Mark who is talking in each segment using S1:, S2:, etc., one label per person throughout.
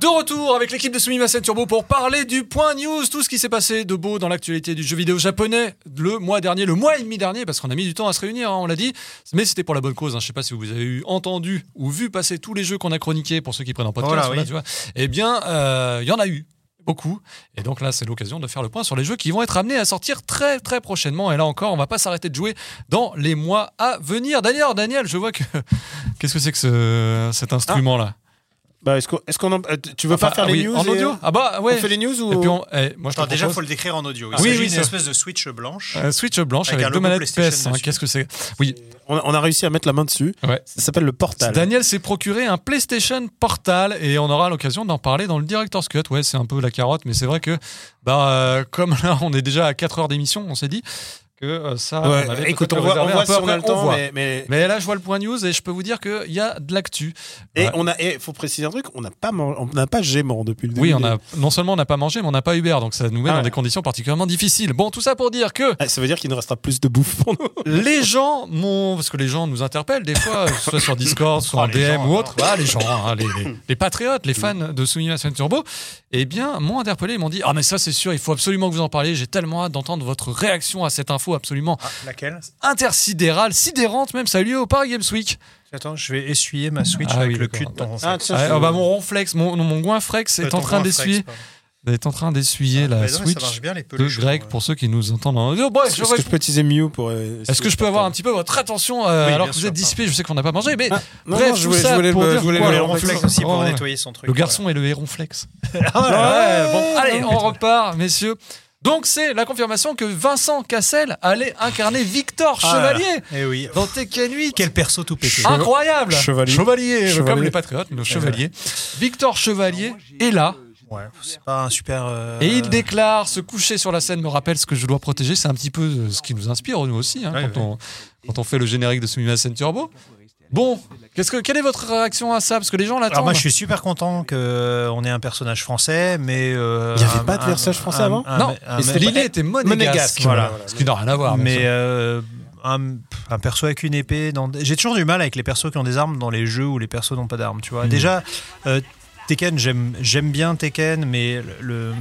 S1: De retour avec l'équipe de Sumimasen Turbo pour parler du point news, tout ce qui s'est passé de beau dans l'actualité du jeu vidéo japonais le mois dernier, le mois et demi dernier, parce qu'on a mis du temps à se réunir, hein, on l'a dit, mais c'était pour la bonne cause. hein. Je sais pas si vous avez eu entendu ou vu passer tous les jeux qu'on a chroniqués pour ceux qui prennent en podcast.
S2: Voilà,
S1: tu vois. Eh bien, euh, il y en a eu. Beaucoup. Et donc là, c'est l'occasion de faire le point sur les jeux qui vont être amenés à sortir très très prochainement. Et là encore, on va pas s'arrêter de jouer dans les mois à venir. Daniel, Daniel, je vois que. Qu'est-ce que c'est que ce- cet instrument-là?
S3: Bah, est-ce qu'on, est-ce qu'on en- euh, tu veux pas faire les
S1: oui,
S3: news
S1: En
S3: et-
S1: audio Ah bah ouais.
S3: On fait les news ou
S1: Et puis on- eh, moi je
S2: Attends, déjà, faut le décrire en audio. Il
S1: Oui,
S2: s'agit
S1: oui,
S2: d'une
S1: ça-
S2: espèce de Switch blanche.
S1: Euh, Switch blanche
S2: Avec
S1: avec,
S2: un
S1: deux manettes
S2: PlayStation
S1: PS. hein. Qu'est-ce que c'est Oui,
S3: on, a, on a réussi à mettre la main dessus.
S1: Ouais.
S3: Ça s'appelle le portal.
S1: Daniel s'est procuré un PlayStation Portal et on aura l'occasion d'en parler dans le Director's Cut. Ouais, c'est un peu la carotte, mais c'est vrai que bah euh, comme là on est déjà à 4 heures d'émission, on s'est dit que euh, ça.
S3: Ouais,
S1: on
S3: écoute, on voit, on voit
S1: un peu
S3: si on a le temps,
S1: voit.
S3: mais, mais-
S1: Mais là, je vois le point news et je peux vous dire qu'il y a de l'actu.
S3: et
S1: Ouais.
S3: on a, et faut préciser un truc, on n'a pas, man- on n'a pas gémant depuis le début.
S1: Oui, on a non seulement on n'a pas mangé, mais on n'a pas Uber, donc ça nous met
S3: Ah
S1: dans des conditions particulièrement difficiles. Bon, tout ça pour dire que
S3: Ah, ça veut dire qu'il nous restera plus de bouffe pour nous.
S1: les gens m'ont parce que les gens nous interpellent des fois soit sur Discord soit
S2: Oh,
S1: en DM
S2: gens,
S1: ou autre voilà les gens hein, les, les- les patriotes les fans de Sumimasen Turbo eh bien m'ont interpellé ils m'ont dit ah mais ça c'est sûr il faut absolument que vous en parliez j'ai tellement hâte d'entendre votre réaction à cette info absolument
S2: Ah, laquelle?
S1: Intersidérale sidérante même ça a eu lieu au Paris Games Week
S2: Attends, je vais essuyer ma Switch
S1: Ah
S2: avec
S1: oui,
S2: le cul de ton.
S3: Ah,
S1: Ah, oh, bah, mon ronflex mon, non, mon goinflex est
S2: ton
S1: en train d'essuyer est en train d'essuyer
S2: Ah,
S1: la Switch
S2: bien les
S1: de. Greg
S2: ouais.
S1: pour ceux qui nous entendent en audio bref
S3: Est-ce que je peux utiliser Mew pour. euh,
S1: est-ce que je peux avoir un petit peu votre attention euh,
S2: Oui,
S1: alors que vous êtes dissipé Je sais qu'on n'a pas mangé, mais
S3: Ah, non,
S1: bref,
S3: non, je
S1: tout
S3: voulais-
S1: ça
S3: je voulais
S1: pour
S3: le-
S1: dire
S3: je voulais
S1: quoi,
S3: le
S1: le
S2: ronflex
S1: ronflex
S2: aussi pour
S1: Ouais, ouais.
S2: nettoyer son truc.
S1: Le garçon et le héronflex.
S2: Ah,
S1: Ouais,
S2: ouais.
S1: bon, allez, on repart, messieurs. Donc, c'est la confirmation que Vincent Cassel allait incarner Victor
S2: Ah,
S1: Chevalier
S2: Eh oui.
S1: dans Tekken 8.
S2: Quel perso tout pété.
S1: Incroyable
S3: Chevalier.
S1: Chevalier,
S3: Chevalier.
S1: comme les patriotes, nos chevaliers. Victor Chevalier est là
S2: Ouais, c'est pas un super. euh,
S1: et il déclare se coucher sur la scène me rappelle ce que je dois protéger. C'est un petit peu euh, ce qui nous inspire, nous aussi, hein,
S2: Ouais,
S1: quand,
S2: ouais.
S1: On, quand on fait le générique de Sumimasen Turbo. Bon, qu'est-ce que, quelle est votre réaction à ça? Parce que les gens l'attendent.
S2: Alors moi je suis super content qu'on ait un personnage français, mais euh,
S3: Il y avait
S2: un-
S3: pas de personnage français
S2: un-
S3: avant?
S2: un-
S1: non, l'idée était monégasque.
S3: Monégasque,
S1: voilà.
S3: voilà.
S1: Ce qui n'a rien à voir.
S2: mais euh, un, un perso avec une épée. Dans... J'ai toujours du mal avec les persos qui ont des armes dans les jeux où les persos n'ont pas d'armes. Tu vois.
S1: Mhm.
S2: Déjà, euh, Tekken, j'aime j'aime bien Tekken, mais le, le-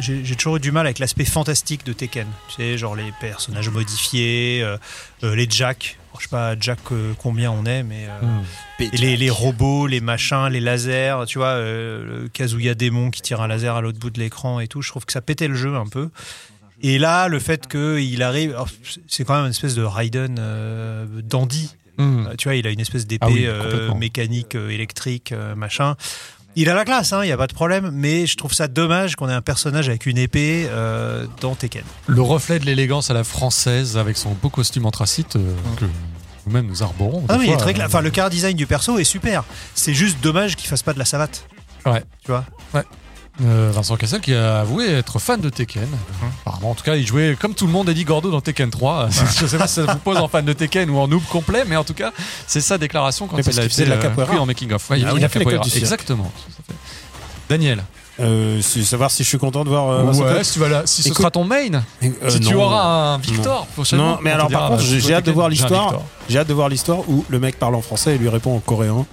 S2: j'ai j'ai toujours eu du mal avec l'aspect fantastique de Tekken. Tu sais, genre les personnages modifiés, euh, euh, les Jack. Je sais pas Jack euh, combien on est, mais euh,
S1: Hmm.
S2: et les, les robots, les machins, les lasers, tu vois, euh, le Kazuya démon qui tire un laser à l'autre bout de l'écran et tout, je trouve que ça pétait le jeu un peu. Et là, le fait qu'il arrive, alors, c'est quand même une espèce de Raiden euh, dandy.
S1: Hmm.
S2: Tu vois, il a une espèce d'épée
S1: Ah oui,
S2: mécanique, électrique, machin. Il a la classe, il n'y a pas de problème, mais je trouve ça dommage qu'on ait un personnage avec une épée euh, dans Tekken.
S1: Le reflet de l'élégance à la française avec son beau costume anthracite euh, que nous-mêmes nous arborons.
S2: Ah mais il est
S1: fois,
S2: très
S1: euh.
S2: Enfin, le car design du perso est super. C'est juste dommage qu'il fasse pas de la savate.
S1: Ouais.
S2: Tu vois?
S1: Euh, Vincent Cassel qui a avoué être fan de Tekken.
S2: Hum.
S1: Apparemment, en tout cas, il jouait comme tout le monde Eddie Gordo dans Tekken 3. Je sais pas si ça vous pose en fan de Tekken ou en noob complet, mais en tout cas, c'est sa déclarration quand
S3: Mais
S1: il
S3: parce
S1: a
S3: de la capoeira.
S1: pris en making of. Ouais,
S3: Ah il a fait l'école
S1: capoeira. Exactement. fait. Daniel,
S3: Euh, savoir si je suis content de voir. euh, Vincent
S1: ouais, si, tu vas là, si ce
S3: Écoute-
S1: sera ton main,
S3: Euh,
S1: si tu
S3: non.
S1: auras un Victor prochainement,
S3: Non, mais alors, par contre,
S1: euh,
S3: j'ai- hâte de voir l'histoire. J'ai hâte de voir l'histoire où le mec parle en français et lui répond en coréen.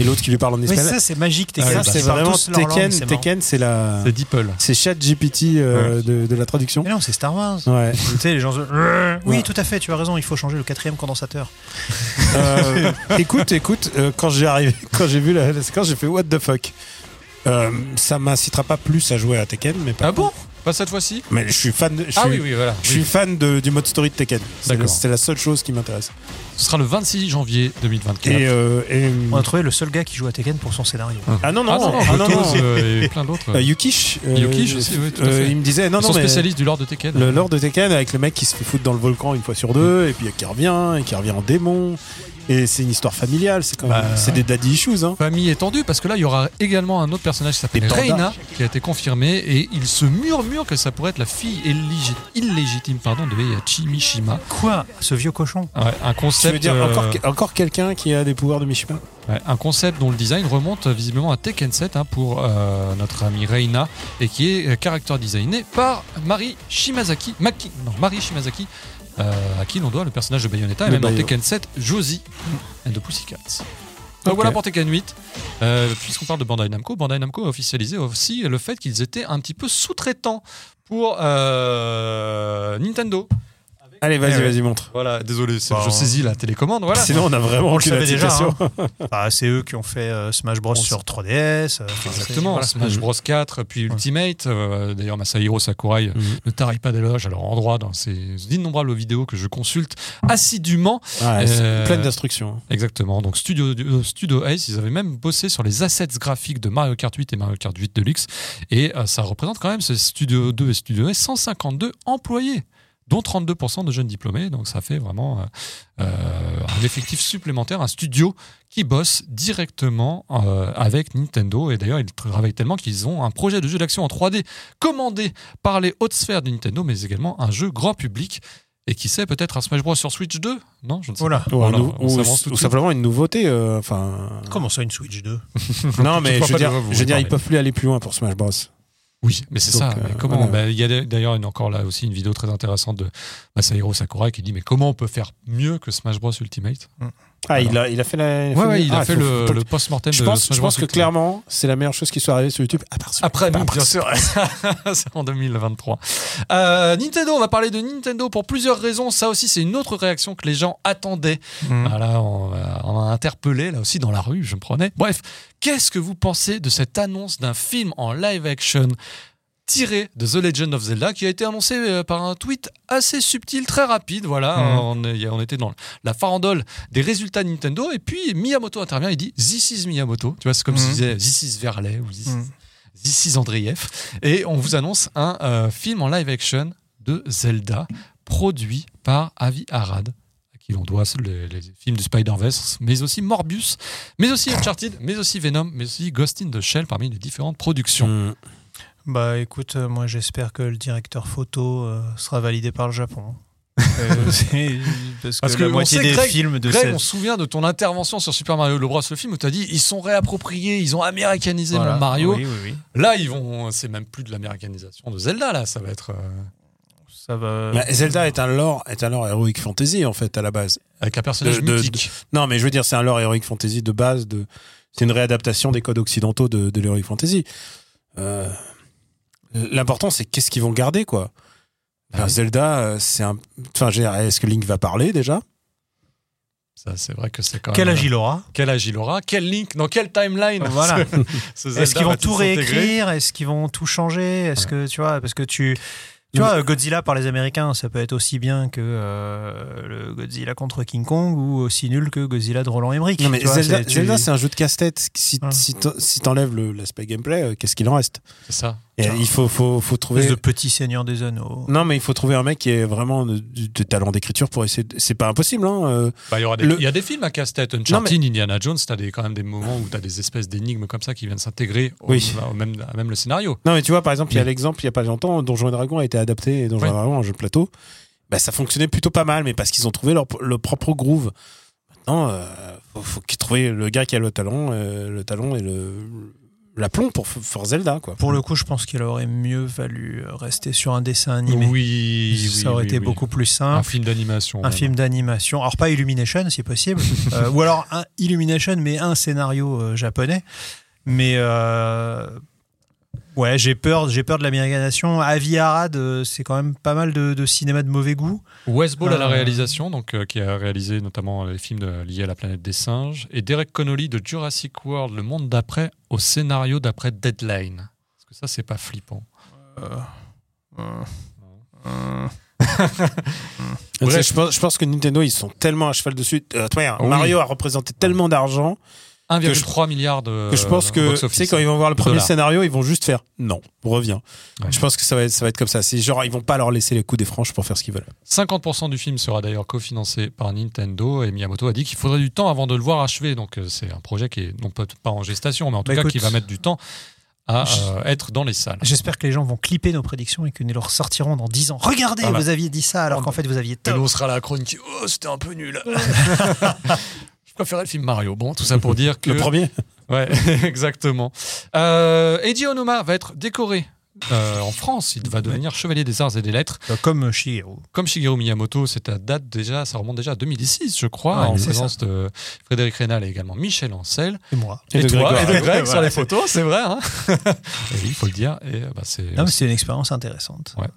S3: Et l'autre qui lui parle en
S2: Mais
S3: espagnol.
S2: ça, c'est magique, Tekken.
S1: bah,
S3: c'est vraiment Tekken. Tekken, c'est la.
S1: C'est Deeple.
S3: C'est Chat GPT euh, de, de la traduction.
S2: Mais non, c'est Star Wars.
S3: Ouais.
S2: tu sais, les gens se... Oui,
S3: Ouais.
S2: tout à fait, tu as raison, il faut changer le quatrième condensateur.
S3: Euh, écoute, écoute, euh, quand j'ai arrivé, quand j'ai vu la, la séquence, j'ai fait what the fuck. Euh, ça m'incitera pas plus à jouer à Tekken, mais pas.
S1: Ah bon Pas cette fois-ci
S3: Mais je suis fan. De, je
S1: Ah
S3: suis,
S1: oui, oui, voilà.
S3: Je suis fan de- du mode story de Tekken. C'est
S1: D'accord.
S3: le- C'est la seule chose qui m'intéresse.
S1: Ce sera le 26 janvier 2024.
S3: Et, euh, et-
S2: On a trouvé le seul gars qui joue à Tekken pour son scénario.
S3: ah non non
S1: ah non, non,
S3: ah non, non.
S1: Euh, et plein d'autres.
S3: Euh, Yukish. euh,
S1: Yukish aussi, oui, tout à
S3: euh,
S1: fait.
S3: il me disait non
S1: Ils
S3: non
S1: sont
S3: mais
S1: spécialistes du lore de Tekken.
S3: le lore de Tekken avec le mec qui se fait foutre dans le volcan une fois sur deux et puis qui revient et qui revient en démon et c'est une histoire familiale. C'est quand même
S1: Bah,
S3: c'est des daddy issues hein.
S1: Famille étendue, parce que là, il y aura également un autre personnage qui s'appelle. Reina, qui a été confirmé, et il se murmure que ça pourrait être la fille illégit- illégitime pardon, de Heihachi Mishima.
S2: Quoi? Ce vieux cochon?
S1: Ouais, un
S3: Tu
S1: concept,
S3: veux dire
S1: euh,
S3: encore, encore quelqu'un qui a des pouvoirs de Mishima?
S1: ouais, un concept dont le design remonte euh, visiblement à Tekken 7 hein, pour euh, notre amie Reina, et qui est euh, character designé par Mari Shimazaki, Maki, non, Mari Shimazaki, euh, à qui l'on doit le personnage de Bayonetta, et
S3: De
S1: même dans. Tekken 7, Josie and the Pussycats. Donc voilà pour Tekken 8. Euh, Puisqu'on parle de Bandai Namco, Bandai Namco a officialisé aussi le fait qu'ils étaient un petit peu sous-traitants pour euh, Nintendo.
S3: Allez, vas-y,
S2: Eh ouais.
S3: vas-y, montre.
S1: Voilà, désolé,
S2: Bon.
S1: je saisis la télécommande. Voilà.
S3: Sinon, on a vraiment aucune indication.
S2: hein. Bah, c'est eux qui ont fait euh, Smash Bros
S1: On
S2: sur 3DS. euh,
S1: Exactement, Smash Bros 4, puis Ultimate. euh, D'ailleurs, Masahiro Sakurai
S3: Mhm.
S1: ne tarit pas d'éloges à leur endroit dans ses innombrables vidéos que je consulte assidûment. Euh,
S3: pleine d'instructions.
S1: Exactement. Donc Studio, euh, Studio Ace, ils avaient même bossé sur les assets graphiques de Mario Kart 8 et Mario Kart 8 Deluxe. Et euh, ça représente quand même ce Studio 2 et Studio Ace 152 employés dont 32% de jeunes diplômés. Donc ça fait vraiment euh, euh, un effectif supplémentaire, un studio qui bosse directement euh, avec Nintendo. Et d'ailleurs, ils travaillent tellement qu'ils ont un projet de jeu d'action en 3D commandé par les hautes sphères de Nintendo, mais également un jeu grand public. Et qui sait, peut-être un Smash Bros sur Switch 2 Non, je ne sais
S2: Voilà.
S1: pas.
S3: Ou,
S1: Voilà,
S3: ou- ou simplement une nouveauté. euh, Enfin.
S2: Comment ça, une Switch 2
S3: non, mais je
S1: pas
S3: veux dire, je veux dire, ils peuvent plus aller plus loin pour Smash Bros.
S1: Oui, mais c'est ça.
S3: euh,
S1: mais comment
S3: voilà.
S1: bah, Il y a d'ailleurs une- encore là aussi une vidéo très intéressante de Masahiro Sakurai qui dit mais comment on peut faire mieux que Smash Bros Ultimate?
S3: Ah, il a, il a fait la.
S1: Ouais, ouais, il a
S3: Ah,
S1: fait
S3: faut-
S1: le, post-mortem
S3: Je pense, je que clairement, c'est la meilleure chose qui soit arrivée sur YouTube. À part celui-
S1: Après nous, bien sûr. c'est en 2023. Euh, Nintendo, on va parler de Nintendo pour plusieurs raisons. Ça aussi, c'est une autre réaction que les gens attendaient.
S2: Mm.
S1: Voilà, on, on a interpellé là aussi dans la rue, je me prenais. Bref, qu'est-ce que vous pensez de cette annonce d'un film en live action tiré de The Legend of Zelda qui a été annoncé euh, par un tweet assez subtil, très rapide. Voilà,
S2: Mhm.
S1: on, est- on était dans la farandole des résultats de Nintendo et puis Miyamoto intervient. Il dit This is Miyamoto. Tu vois, c'est comme
S2: Mhm.
S1: s'il disait This is Verlet ou This,
S2: Mm.
S1: This is Andreev. Et on vous annonce un euh, film en live action de Zelda produit par Avi Arad à qui l'on doit les, les films du Spider-Verse, mais aussi Morbius, mais aussi Uncharted, mais aussi Venom, mais aussi Ghost in the Shell parmi les différentes productions.
S2: Bah écoute, euh, moi j'espère que le directeur photo euh, sera validé par le Japon. Euh, c'est- parce que,
S1: Parce que
S2: la
S1: on
S2: moitié
S1: sait,
S2: des
S1: Greg-
S2: films de
S1: Greg,
S2: cette-
S1: on se souvient de ton intervention sur Super Mario Bros. le film où tu as dit ils sont réappropriés, ils ont américanisé
S2: Voilà.
S1: mon Mario.
S2: Oui, oui, oui.
S1: Là, ils vont, c'est même plus de l'américanisation de Zelda là, ça va être euh,
S2: Ça va.
S3: Bah, Zelda est un lore, est un lore heroic fantasy en fait à la base.
S1: avec un personnage
S3: De- de-
S1: mythique.
S3: Non, mais je veux dire, c'est un lore heroic fantasy de base. De, c'est une réadaptation des codes occidentaux de, de l'heroic fantasy. Euh, L'important, c'est qu'est-ce qu'ils vont garder, quoi. Enfin,
S1: Ah oui.
S3: Zelda, euh, c'est un. Enfin, je veux dire, est-ce que Link va parler déjà?
S1: Ça, c'est vrai que c'est quand
S2: Quel
S1: même.
S2: âge il aura?
S1: Quel âge il aura? Quel link? Dans quelle timeline?
S2: Voilà.
S1: ce- ce Zelda
S2: Est-ce qu'ils vont tout réécrire? Est-ce qu'ils vont tout changer? Est-ce que tu vois Parce que tu. Tu vois, Godzilla par les Américains, ça peut être aussi bien que euh, le Godzilla contre King Kong ou aussi nul que Godzilla de Roland Emmerich.
S3: Non, mais
S2: tu vois,
S3: Zelda,
S2: c'est- tu-
S3: un jeu de casse-tête. Si,
S2: Voilà.
S3: si t'en- si t'enlèves l'aspect gameplay, euh, qu'est-ce qu'il en reste?
S1: C'est ça.
S3: Et Il faut, faut, faut trouver.
S2: de petit seigneur des anneaux.
S3: Non, mais il faut trouver un mec qui ait vraiment de, talent d'écriture pour essayer. de- C'est pas impossible, hein. euh.
S1: Bah, il, y aura des,
S3: Le-
S1: il y a des films à casse-tête. Uncharted, Indiana Jones, t'as des, quand même des moments où t'as des espèces d'énigmes comme ça qui viennent s'intégrer au,
S3: Oui.
S1: au même, à même le scénario.
S3: Non, mais tu vois, par exemple, il y a l'exemple, il y a pas longtemps, Donjons et Dragons a été adapté, et Donjons
S1: Oui.
S3: et Dragons, un jeu de plateau. Bah, ça fonctionnait plutôt pas mal, mais parce qu'ils ont trouvé leur, leur propre groove. Maintenant, euh, faut, faut qu'ils trouvent le gars qui a le talent, euh, le talent et le l'aplomb pour f- faire Zelda, quoi.
S2: Pour le coup, je pense qu'il aurait mieux valu rester sur un dessin animé.
S1: Oui,
S2: ça aurait
S1: oui,
S2: été
S1: oui.
S2: beaucoup plus
S1: Un
S2: simple.
S1: film d'animation.
S2: Un
S1: même.
S2: film d'animation. Alors, pas Illumination, si possible. Euh, ou alors un Illumination, mais un scénario euh, japonais. Mais euh, ouais, j'ai peur, j'ai peur de l'américanisation. Avi Arad, euh, c'est quand même pas mal de, de cinéma de mauvais goût.
S1: Wes Ball à la
S2: Euh,
S1: réalisation, donc, euh, qui a réalisé notamment les films de- liés à la planète des singes, et Derek Connolly de Jurassic World, le monde d'après, au scénario d'après Deadline. Parce que ça, c'est pas flippant?
S2: Euh, euh, euh.
S3: Je, pense, je pense que Nintendo, ils sont tellement à cheval dessus. Euh, toi,
S1: Oui.
S3: Mario a représenté tellement d'argent
S1: 1,3 milliard de.
S3: que je pense que, tu sais, quand ils vont voir le premier
S1: dollars.
S3: scénario, ils vont juste faire non, reviens.
S1: Ouais.
S3: Je pense que ça va être, ça va être comme ça. C'est genre, ils vont pas leur laisser les coups des franches pour faire ce qu'ils veulent.
S1: 50% du film sera d'ailleurs cofinancé par Nintendo et Miyamoto a dit qu'il faudrait du temps avant de le voir achevé. Donc euh, c'est un projet qui est non pas, pas en gestation, mais en tout
S2: Bah,
S1: cas
S2: écoute,
S1: qui va mettre du temps à euh, être dans les salles.
S2: J'espère que les gens vont clipper nos prédictions et que nous leur sortirons dans 10 ans. Regardez,
S1: Voilà.
S2: vous aviez dit ça alors qu'en fait vous aviez
S1: Et nous, on sera là à la chronique. Oh, c'était un peu nul. Je préférais le film Mario? Bon, tout ça pour dire que.
S3: Le premier
S1: Ouais, exactement. Euh, Eiji Onuma va être décoré euh, en France. Il va devenir chevalier des arts et des lettres.
S2: Euh, Comme Shigeru.
S1: Comme Shigeru Miyamoto, c'est à date déjà, ça remonte déjà à 2006, je crois,
S2: Ouais,
S1: en présence de Frédéric Rénal et également Michel Ancel.
S2: Et moi.
S3: Et de
S1: toi,
S3: Grégoire.
S1: et de Greg sur
S2: Voilà.
S1: les photos, c'est vrai. Hein il faut le dire. Et bah, c'est
S2: une expérience intéressante.
S1: Ouais.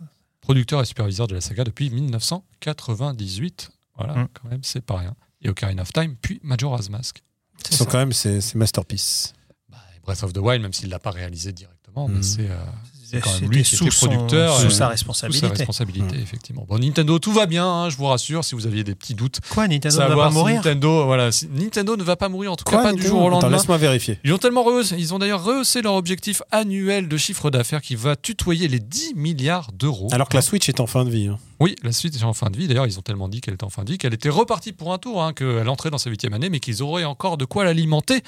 S1: producteur et superviseur de la saga depuis 1998. Voilà,
S2: Mm.
S1: quand même, c'est pas rien. Et Ocarina of Time, puis Majora's Mask.
S3: Ce sont quand même ses, ses masterpieces.
S1: Bah, Breath of the Wild, même s'il l'a pas réalisé directement, mais
S3: Mm.
S1: c'est euh,
S2: C'était sous
S1: producteur.
S2: sous sa
S1: sous sa
S2: responsabilité.
S1: responsabilité, effectivement. Bon, Nintendo, tout va bien, hein, je vous rassure, si vous aviez des petits doutes.
S2: Quoi, Nintendo ne va pas
S1: si
S2: mourir
S1: Nintendo, voilà, si- Nintendo ne va pas mourir, en tout cas pas du jour au lendemain.
S3: laisse-moi vérifier.
S1: Ils ont tellement rehaussé, ils ont d'ailleurs rehaussé leur objectif annuel de chiffre d'affaires qui va tutoyer les 10 milliards d'euros.
S3: Alors que la Switch est en fin de vie. hein.
S1: Oui, la suite est en fin de vie. D'ailleurs, ils ont tellement dit qu'elle était en fin de vie qu'elle était repartie pour un tour, hein, qu'elle entrait dans sa huitième année, mais qu'ils auraient encore de quoi l'alimenter.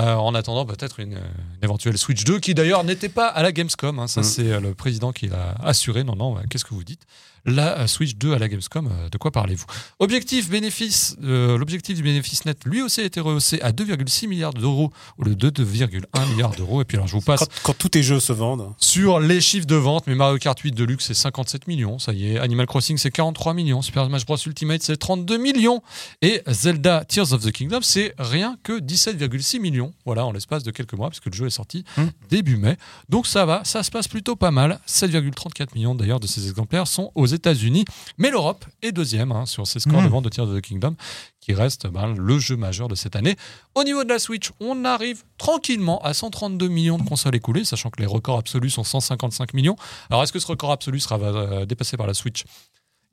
S1: Euh, en attendant peut-être une, une éventuelle Switch 2 qui d'ailleurs n'était pas à la Gamescom. hein. Ça,
S3: Mhm.
S1: c'est euh, le président qui l'a assuré. Non, non, qu'est-ce que vous dites? La euh, Switch 2 à la Gamescom, euh, de quoi parlez-vous? Objectif bénéfice, euh, l'objectif du bénéfice net, lui aussi a été rehaussé à 2,6 milliards d'euros au lieu de 2,1 milliards d'euros. Et puis alors, je vous passe
S3: Quand, quand tous tes jeux se vendent.
S1: sur les chiffres de vente, mais Mario Kart 8 Deluxe c'est 57 millions, ça y est. Animal Crossing c'est 43 millions, Super Smash Bros Ultimate c'est 32 millions et Zelda Tears of the Kingdom c'est rien que 17,6 millions. Voilà, en l'espace de quelques mois puisque le jeu est sorti
S3: Hmm.
S1: début mai. Donc ça va, ça se passe plutôt pas mal. 7,34 millions d'ailleurs de ces exemplaires sont aux États-Unis, mais l'Europe est deuxième hein, sur ces scores
S2: Hmm.
S1: de vente de Tears of the Kingdom qui reste ben, le jeu majeur de cette année. Au niveau de la Switch, on arrive tranquillement à 132 millions de consoles écoulées, sachant que les records absolus sont 155 millions. Alors, est-ce que ce record absolu sera euh, dépassé par la Switch?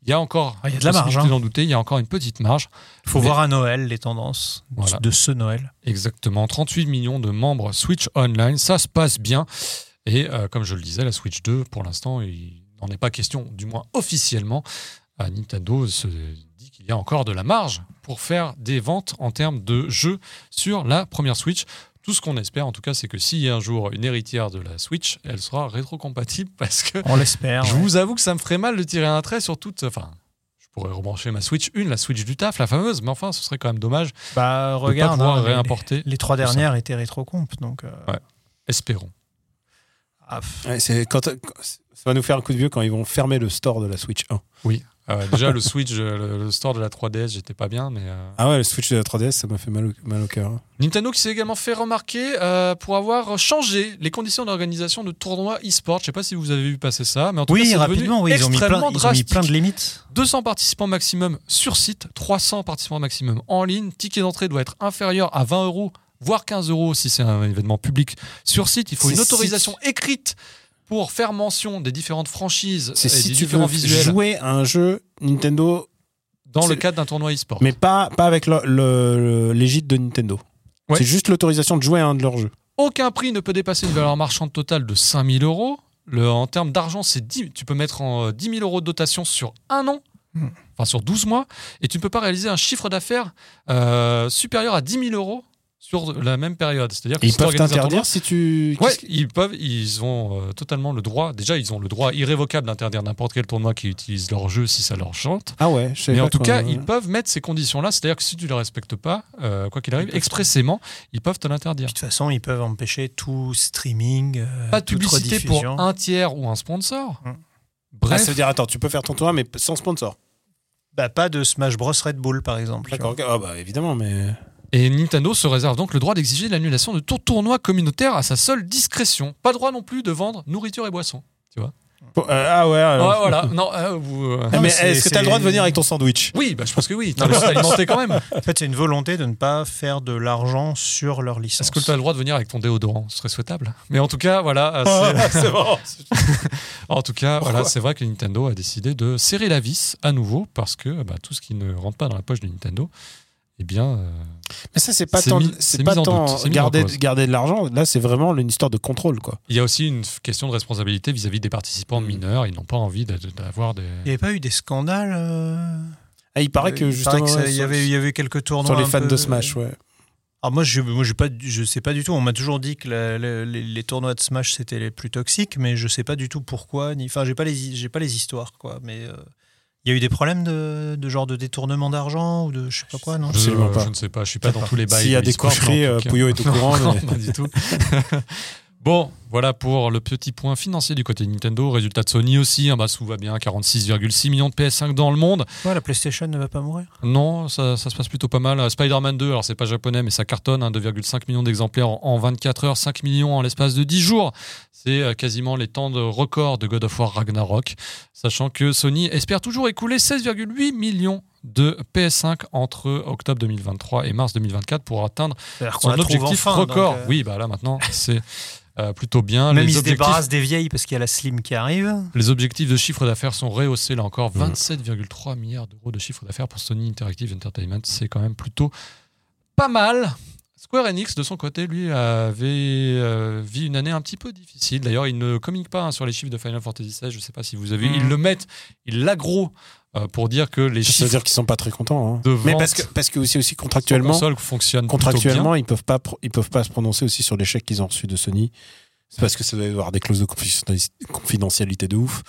S1: Il y a encore,
S2: Ah, il y a de la marge, hein.
S1: d'en douter, il y a encore une petite marge.
S2: Il faut
S1: Mais-
S2: voir à Noël les tendances
S1: Voilà.
S2: de ce Noël.
S1: Exactement, 38 millions de membres Switch Online, ça se passe bien. Et euh, comme je le disais, la Switch 2, pour l'instant, il n'en est pas question, du moins officiellement. Euh, Nintendo se dit qu'il y a encore de la marge pour faire des ventes en termes de jeux sur la première Switch. Tout ce qu'on espère, en tout cas, c'est que s'il y a un jour une héritière de la Switch, elle sera rétrocompatible parce que
S2: On l'espère.
S1: je
S2: ouais.
S1: vous avoue que ça me ferait mal de tirer un trait sur toute. Enfin, je pourrais rebrancher ma Switch 1, la Switch du taf, la fameuse, mais enfin, ce serait quand même dommage
S2: Bah,
S1: de ne pas
S2: regarde,
S1: pouvoir
S2: hein, les-
S1: réimporter.
S2: les, trois dernières étaient rétrocomp, donc. euh,
S1: Ouais. Espérons.
S2: ah,
S3: Ouais, c'est quand, ça va nous faire un coup de vieux quand ils vont fermer le store de la Switch 1.
S1: Euh, déjà, le Switch, le, le store de la 3DS, j'étais pas bien, mais. euh,
S3: Ah ouais, le Switch de la 3DS, ça m'a fait mal au, mal au cœur.
S1: Nintendo qui s'est également fait remarquer euh, pour avoir changé les conditions d'organisation de tournois e-sport. Je sais pas si vous avez vu passer ça, mais en tout cas,
S2: Oui,
S1: c'est devenu
S2: rapidement, oui, ils ont, mis plein,
S1: extrêmement
S2: ils ont mis
S1: drastique.
S2: plein de limites.
S1: 200 participants maximum sur site, 300 participants maximum en ligne. Ticket d'entrée doit être inférieur à 20 euros, voire 15 euros si c'est un événement public sur site. Il faut une autorisation écrite pour faire mention des différentes franchises
S3: C'est
S1: et
S3: si
S1: des
S3: tu
S1: différents
S3: veux
S1: visuels
S3: jouer à un jeu Nintendo,
S1: dans le cadre d'un tournoi e-sport.
S3: mais pas, pas avec le- le- le- l'égide de Nintendo.
S1: Ouais.
S3: C'est juste l'autorisation de jouer à un de leurs jeux.
S1: Aucun prix ne peut dépasser une valeur marchande totale de 5000 euros. Le, en termes d'argent, c'est 10 tu peux mettre en euh, 10 000 euros de dotation sur un an,
S2: Hmm.
S1: enfin sur 12 mois, et tu ne peux pas réaliser un chiffre d'affaires euh, supérieur à 10 000 euros sur la même période. C'est-à-dire
S3: ils peuvent t'interdire si tu.
S1: Ouais, ils peuvent, ils ont euh, totalement le droit. Déjà, ils ont le droit irrévocable d'interdire n'importe quel tournoi qui utilise leur jeu si ça leur chante.
S3: Ah ouais, je savais
S1: Mais
S3: pas
S1: en tout cas, ils peuvent mettre ces conditions-là. C'est-à-dire que si tu ne les respectes pas, euh, quoi qu'il arrive, expressément, ils peuvent te l'interdire.
S2: De toute façon, ils peuvent empêcher tout streaming, euh,
S1: Pas de
S2: toute
S1: publicité pour un tiers ou un sponsor.
S3: Ah,
S1: Bref,
S3: ça veut dire, attends, tu peux faire ton tournoi, mais sans sponsor.
S2: Bah, pas de Smash Bros Red Bull, par exemple.
S3: D'accord. Ah bah évidemment, mais.
S1: Et Nintendo se réserve donc le droit d'exiger l'annulation de tout tournoi communautaire à sa seule discrétion. Pas droit non plus de vendre nourriture et boissons.
S3: Bon, euh, ah ouais, alors.
S1: Ouais, voilà. Non, euh, vous, euh,
S3: Ah, mais
S2: c'est-
S3: est-ce que t'as le
S2: c'est-
S3: droit de venir avec ton sandwich?
S1: Oui, bah, je pense que oui. Tu as alimenter quand même.
S2: En fait, c'est une volonté de ne pas faire de l'argent sur leur licence.
S1: Est-ce que tu as le droit de venir avec ton déodorant? Ce serait souhaitable. Mais en tout cas, voilà. c'est-
S3: C'est bon.
S1: En tout cas,
S3: Pourquoi?
S1: voilà, c'est vrai que Nintendo a décidé de serrer la vis à nouveau parce que bah, tout ce qui ne rentre pas dans la poche de Nintendo, eh bien, euh,
S3: Mais ça, c'est pas tant,
S1: mis-
S3: c'est
S1: c'est
S3: pas tant garder, de l'argent. Là, c'est vraiment une histoire de contrôle, quoi.
S1: il y a aussi une question de responsabilité vis-à-vis des participants
S3: Mm.
S1: mineurs. Ils n'ont pas envie d'avoir des.
S2: Il n'y avait pas eu des scandales euh,
S3: Ah, il paraît que
S2: il
S3: justement,
S2: paraît que ça-
S3: ouais,
S2: il y avait, il y avait quelques tournois.
S3: sur les
S2: un
S3: fans
S2: peu-
S3: de Smash, ouais.
S2: Alors moi, je, moi, j'ai pas, je sais pas du tout. On m'a toujours dit que la- la- les, les tournois de Smash c'était les plus toxiques, mais je sais pas du tout pourquoi. Ni, enfin, j'ai pas les, j'ai pas les histoires, quoi. Mais euh, il y a eu des problèmes de, de genre de détournement d'argent ou de je sais pas quoi, non?
S1: Je,
S3: Absolument pas.
S1: je ne sais pas. Je suis pas dans tous les bails.
S3: S'il y a
S1: de
S3: des
S1: en
S3: euh. Pouillot est au
S1: Non,
S3: courant,
S1: non,
S3: mais-
S1: pas du tout. Bon, voilà pour le petit point financier du côté de Nintendo. Résultat de Sony aussi, hein, bah, tout va bien, 46,6 millions de PS5 dans le monde.
S2: Ouais, la PlayStation ne va pas mourir.
S1: Non, ça, ça se passe plutôt pas mal. Spider-Man 2, alors c'est pas japonais, mais ça cartonne, hein, 2,5 millions d'exemplaires en, en 24 heures, 5 millions en l'espace de 10 jours. C'est euh, quasiment les temps de record de God of War Ragnarok, sachant que Sony espère toujours écouler 16,8 millions de PS5 entre octobre 2023 et mars 2024 pour atteindre son objectif
S2: enfin,
S1: record.
S2: donc, euh,
S1: Oui, bah là maintenant, c'est euh, plutôt bien.
S2: Même
S1: les,
S2: ils se
S1: objectifs,
S2: débarrassent des vieilles parce qu'il y a la Slim qui arrive.
S1: les objectifs de chiffre d'affaires sont rehaussés là encore.
S3: Mhm.
S1: 27,3 milliards d'euros de chiffre d'affaires pour Sony Interactive Entertainment. C'est quand même plutôt pas mal. Square Enix, de son côté, lui, avait euh, vu une année un petit peu difficile. D'ailleurs, il ne communique pas hein, sur les chiffres de Final Fantasy XVI. Je ne sais pas si vous avez vu. Ils le mettent, ils l'aggro euh, pour dire que les
S3: Ça veut
S1: chiffres
S3: dire qu'ils sont pas très contents. hein.
S1: de
S3: Mais parce que parce que aussi aussi contractuellement
S1: plutôt
S3: contractuellement
S1: bien.
S3: ils peuvent pas ils peuvent pas se prononcer aussi sur l'échec qu'ils ont reçu de Sony. C'est parce que ça doit y avoir des clauses de confidentialité de ouf.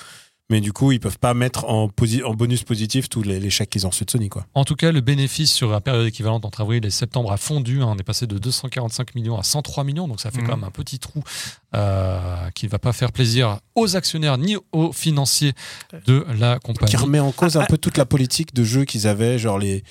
S3: Mais du coup, ils peuvent pas mettre en, posi- en bonus positif tous les, les chèques qu'ils ont reçus de Sony, quoi.
S1: En tout cas, le bénéfice sur la période équivalente entre avril et septembre a fondu. hein. On est passé de 245 millions à 103 millions, donc ça fait
S2: Mhm.
S1: quand même un petit trou euh, qui ne va pas faire plaisir aux actionnaires ni aux financiers de la compagnie.
S3: Qui remet en cause un peu toute la politique de jeu qu'ils avaient, genre les.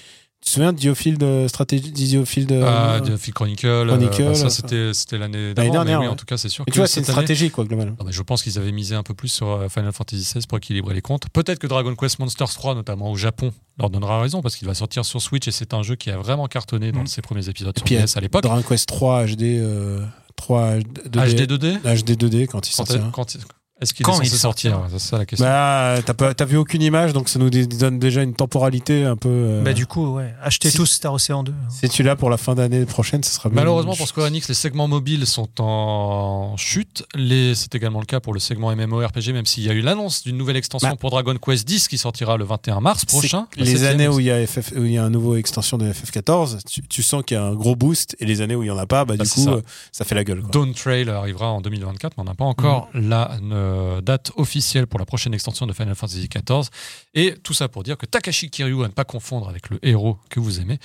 S3: Tu te souviens de Diofield Stratégie, Diofield
S1: Ah, The Field Chronicle,
S3: Chronicle,
S1: bah, ça c'était c'était l'année d'avant,
S3: dernière,
S1: mais oui,
S3: ouais.
S1: en tout cas c'est sûr que
S3: tu vois, c'est une
S1: année-
S3: stratégie, quoi, globalement.
S1: Non, mais je pense qu'ils avaient misé un peu plus sur euh, Final Fantasy XVI pour équilibrer les comptes. Peut-être que Dragon Quest Monsters 3, notamment au Japon, leur donnera raison parce qu'il va sortir sur Switch et c'est un jeu qui a vraiment cartonné dans
S2: Mm.
S1: ses premiers épisodes sur
S3: puis,
S1: DS à l'époque.
S3: Dragon Quest 3 HD, euh, 3 2D,
S1: HD 2D
S3: HD 2D quand il sortira.
S1: quand- Est-ce qu'il est
S2: Quand
S1: censé
S2: il
S1: sortir C'est ça la question.
S3: Bah, t'as pas- t'as vu aucune image, donc ça nous donne déjà une temporalité un peu. euh,
S2: Bah, du coup, ouais. Achetez
S3: si-
S2: tous Star Ocean 2.
S3: Si tu l'as pour la fin d'année prochaine, ce sera bien.
S1: Malheureusement pour Square Enix, les segments mobiles sont en chute. Les- C'est également le cas pour le segment MMORPG, même s'il y a eu l'annonce d'une nouvelle extension
S3: Bah.
S1: pour Dragon Quest X qui sortira le 21 mars prochain.
S3: Les
S1: septième
S3: années où il y a FF, où il y a un nouveau extension de FF14, tu, tu sens qu'il y a un gros boost, et les années où il y en a pas, bah,
S1: Bah,
S3: du coup,
S1: ça.
S3: euh, ça fait la gueule. quoi.
S1: Dawn Trail arrivera en 2024, mais on n'a pas encore la euh, date officielle pour la prochaine extension de Final Fantasy XIV. Et tout ça pour dire que Takashi Kiryu, à ne pas confondre avec le héros que vous aimez,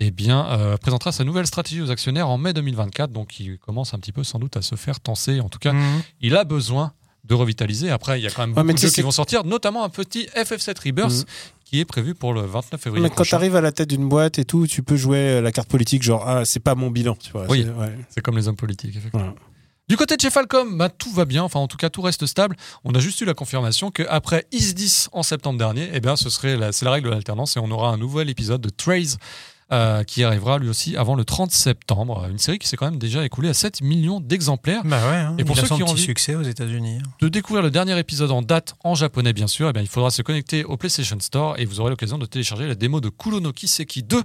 S1: eh bien, euh, présentera sa nouvelle stratégie aux actionnaires en mai 2024. Donc, il commence un petit peu sans doute à se faire tenser. En tout cas,
S2: Mhm.
S1: il a besoin de revitaliser. Après, il y a quand même
S3: Ouais,
S1: beaucoup de
S3: tu
S1: jeux qui vont sortir, notamment un petit FF7 Rebirth
S3: Mhm.
S1: qui est prévu pour le 29 février.
S3: Mais quand
S1: prochain.
S3: t'arrives à la tête d'une boîte et tout, tu peux jouer euh, la carte politique, genre, ah, c'est pas mon bilan, tu vois.
S1: Oui.
S3: c'est- ouais.
S1: Comme les hommes politiques, effectivement.
S3: Voilà.
S1: Du côté de chez Falcom, bah, tout va bien, enfin en tout cas tout reste stable. On a juste eu la confirmation qu'après Is 10 en septembre dernier, eh bien, ce serait la, c'est la règle de l'alternance et on aura un nouvel épisode de Trace euh, qui arrivera lui aussi avant le 30 septembre. Une série qui s'est quand même déjà écoulée à 7 millions d'exemplaires.
S2: Bah ouais, hein.
S1: Et pour ceux qui ont envie-
S2: succès aux États-Unis. hein.
S1: De découvrir le dernier épisode en date en japonais bien sûr, eh bien, il faudra se connecter au PlayStation Store et vous aurez l'occasion de télécharger la démo de Kurono Kiseki 2,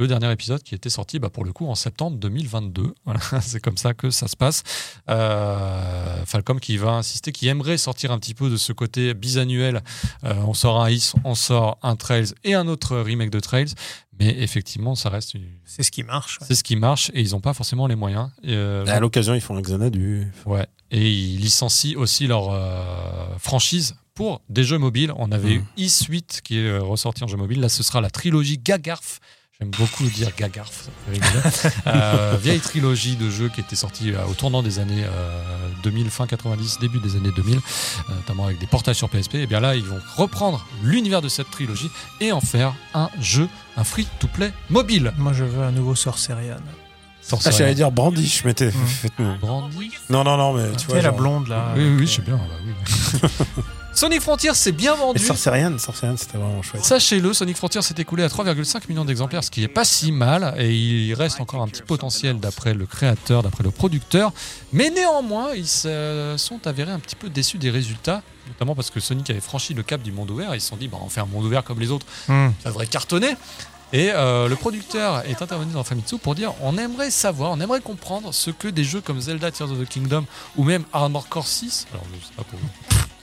S1: le dernier épisode qui était sorti bah, pour le coup en septembre 2022. Voilà, c'est comme ça que ça se passe. Euh, Falcom qui va insister, qui aimerait sortir un petit peu de ce côté bisannuel. Euh, on sort un Is, on sort un Trails et un autre remake de Trails. Mais effectivement, ça reste une-
S2: C'est ce qui marche. ouais.
S1: c'est ce qui marche et ils n'ont pas forcément les moyens. Et, euh,
S3: À l'occasion, ils font un Xanadu.
S1: Ouais. Et ils licencient aussi leur euh, franchise pour des jeux mobiles. On avait
S3: Mhm.
S1: eu Is8 qui est ressorti en jeu mobile. Là, ce sera la trilogie Gagarf. J'aime beaucoup dire Gagarf. ça fait rigoler. Euh, vieille trilogie de jeux qui était sortie euh, au tournant des années euh, 2000, fin 90, début des années 2000, euh, notamment avec des portages sur PSP. Et bien là, ils vont reprendre l'univers de cette trilogie et en faire un jeu, un free-to-play mobile.
S2: Moi, je veux un nouveau Sorcerian.
S3: Ah, j'allais dire Brandish, mais t'es. Faites-nous.
S1: Brandy.
S3: Non, non, non, mais tu
S2: Tu
S3: vois.
S2: sais, la blonde, là.
S1: Oui, oui,
S2: euh,
S1: je sais bien. bah oui. Sonic Frontier, c'est bien vendu.
S3: Sorcerian, Sorcerian, c'était vraiment chouette.
S1: Sachez-le, Sonic Frontier s'est écoulé à 3,5 millions d'exemplaires, ce qui est pas si mal, et il reste encore un petit potentiel d'après le créateur, d'après le producteur. Mais néanmoins, ils se sont avérés un petit peu déçus des résultats, notamment parce que Sonic avait franchi le cap du monde ouvert. Ils se sont dit, bah, on fait un monde ouvert comme les autres,
S2: hum.
S1: ça devrait cartonner. Et euh, le producteur est intervenu dans Famitsu pour dire on aimerait savoir, on aimerait comprendre ce que des jeux comme Zelda Tears of the Kingdom ou même Armor Core 6, alors je sais pas pour vous,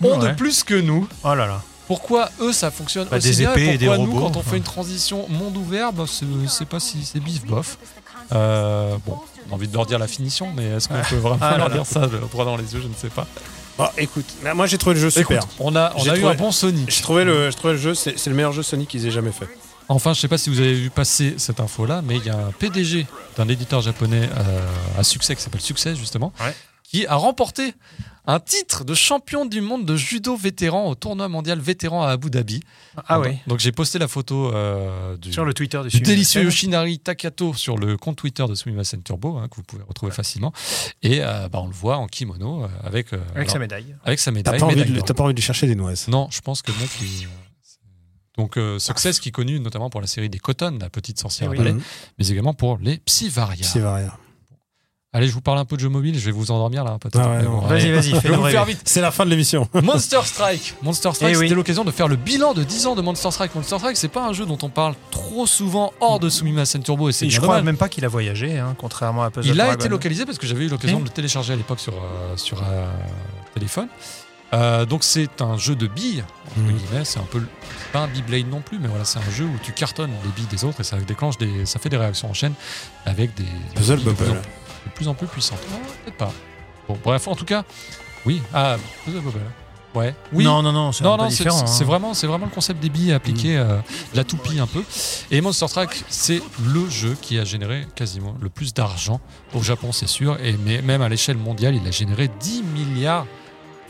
S1: ont
S2: Ouais.
S1: de plus que nous.
S2: Oh là là.
S1: Pourquoi eux ça fonctionne
S2: Bah,
S1: aussi
S2: des
S1: bien
S2: épées
S1: et
S2: et des
S1: pourquoi nous
S2: robots,
S1: quand on fait une transition monde ouvert bah, c'est pas si c'est bif bof euh, bon on a envie de leur dire la finition mais est-ce qu'on peut vraiment
S2: Ah
S1: leur
S2: là.
S1: dire ça le droit dans les yeux je ne sais pas
S3: Ah, écoute, là, moi j'ai trouvé le jeu super.
S1: Écoute, on a, on eu un bon Sonic
S3: J'ai trouvé le, trouvé le jeu, c'est le meilleur jeu Sonic qu'ils aient jamais fait.
S1: enfin je sais pas si vous avez vu passer cette info là mais il y a un PDG d'un éditeur japonais euh, à succès qui s'appelle Success justement
S2: Ouais.
S1: Qui a remporté un titre de champion du monde de judo vétéran au tournoi mondial vétéran à Abu Dhabi.
S2: Ah oui.
S1: Donc j'ai posté la photo euh, du,
S2: Sur le Twitter du
S1: du délicieux. Yoshinari Takato sur le compte Twitter de Sumimasen Turbo, hein, que vous pouvez retrouver facilement. Et euh, bah, on le voit en kimono euh, avec, euh,
S2: Avec sa médaille.
S1: avec sa
S3: T'as
S1: médaille.
S3: envie de, t'as pas envie de lui chercher des noises.
S1: Non, je pense que le mec, il- donc euh, Success qui est connu notamment pour la série des Cotton, la petite sorcière
S2: Eh oui.
S1: balai,
S3: Mhm.
S1: mais également pour les Psyvaria.
S3: Vrai.
S1: Allez, je vous parle un peu de jeux mobiles, je vais vous endormir là peut-être.
S3: Ah ouais,
S1: Mais
S3: non.
S1: bon,
S2: Vas-y, vas-y, fais-nous
S1: vous faire vite.
S3: C'est la fin de l'émission.
S1: Monster Strike. Monster Strike,
S2: Eh oui.
S1: c'était l'occasion de faire le bilan de 10 ans de Monster Strike. Monster Strike, c'est pas un jeu dont on parle trop souvent hors de Sumimasen Turbo et c'est
S2: je crois même pas qu'il a voyagé, hein, contrairement à Puzzle
S1: Il a été localisé parce que j'avais eu l'occasion
S2: Ok.
S1: de le télécharger à l'époque sur, euh, sur euh, téléphone. Euh, donc c'est un jeu de billes,
S3: Mhm.
S1: C'est un peu pas un Beyblade non plus, mais voilà, c'est un jeu où tu cartonnes les billes des autres et ça déclenche des, ça fait des réactions en chaîne avec des
S3: Puzzle Bubble.
S1: De plus en plus puissantes. Ah, Peut-être pas. Bon, bref, en tout cas, oui. Ah, Bubble. Ouais. Oui.
S2: Non, non, non, c'est
S1: Non, non, c'est
S2: différent.
S1: c'est
S2: hein.
S1: vraiment, c'est vraiment le concept des billes appliqué, euh, de la toupie un peu. Et Monster Truck, c'est le jeu qui a généré quasiment le plus d'argent au Japon, c'est sûr. Et mais même à l'échelle mondiale, il a généré 10 milliards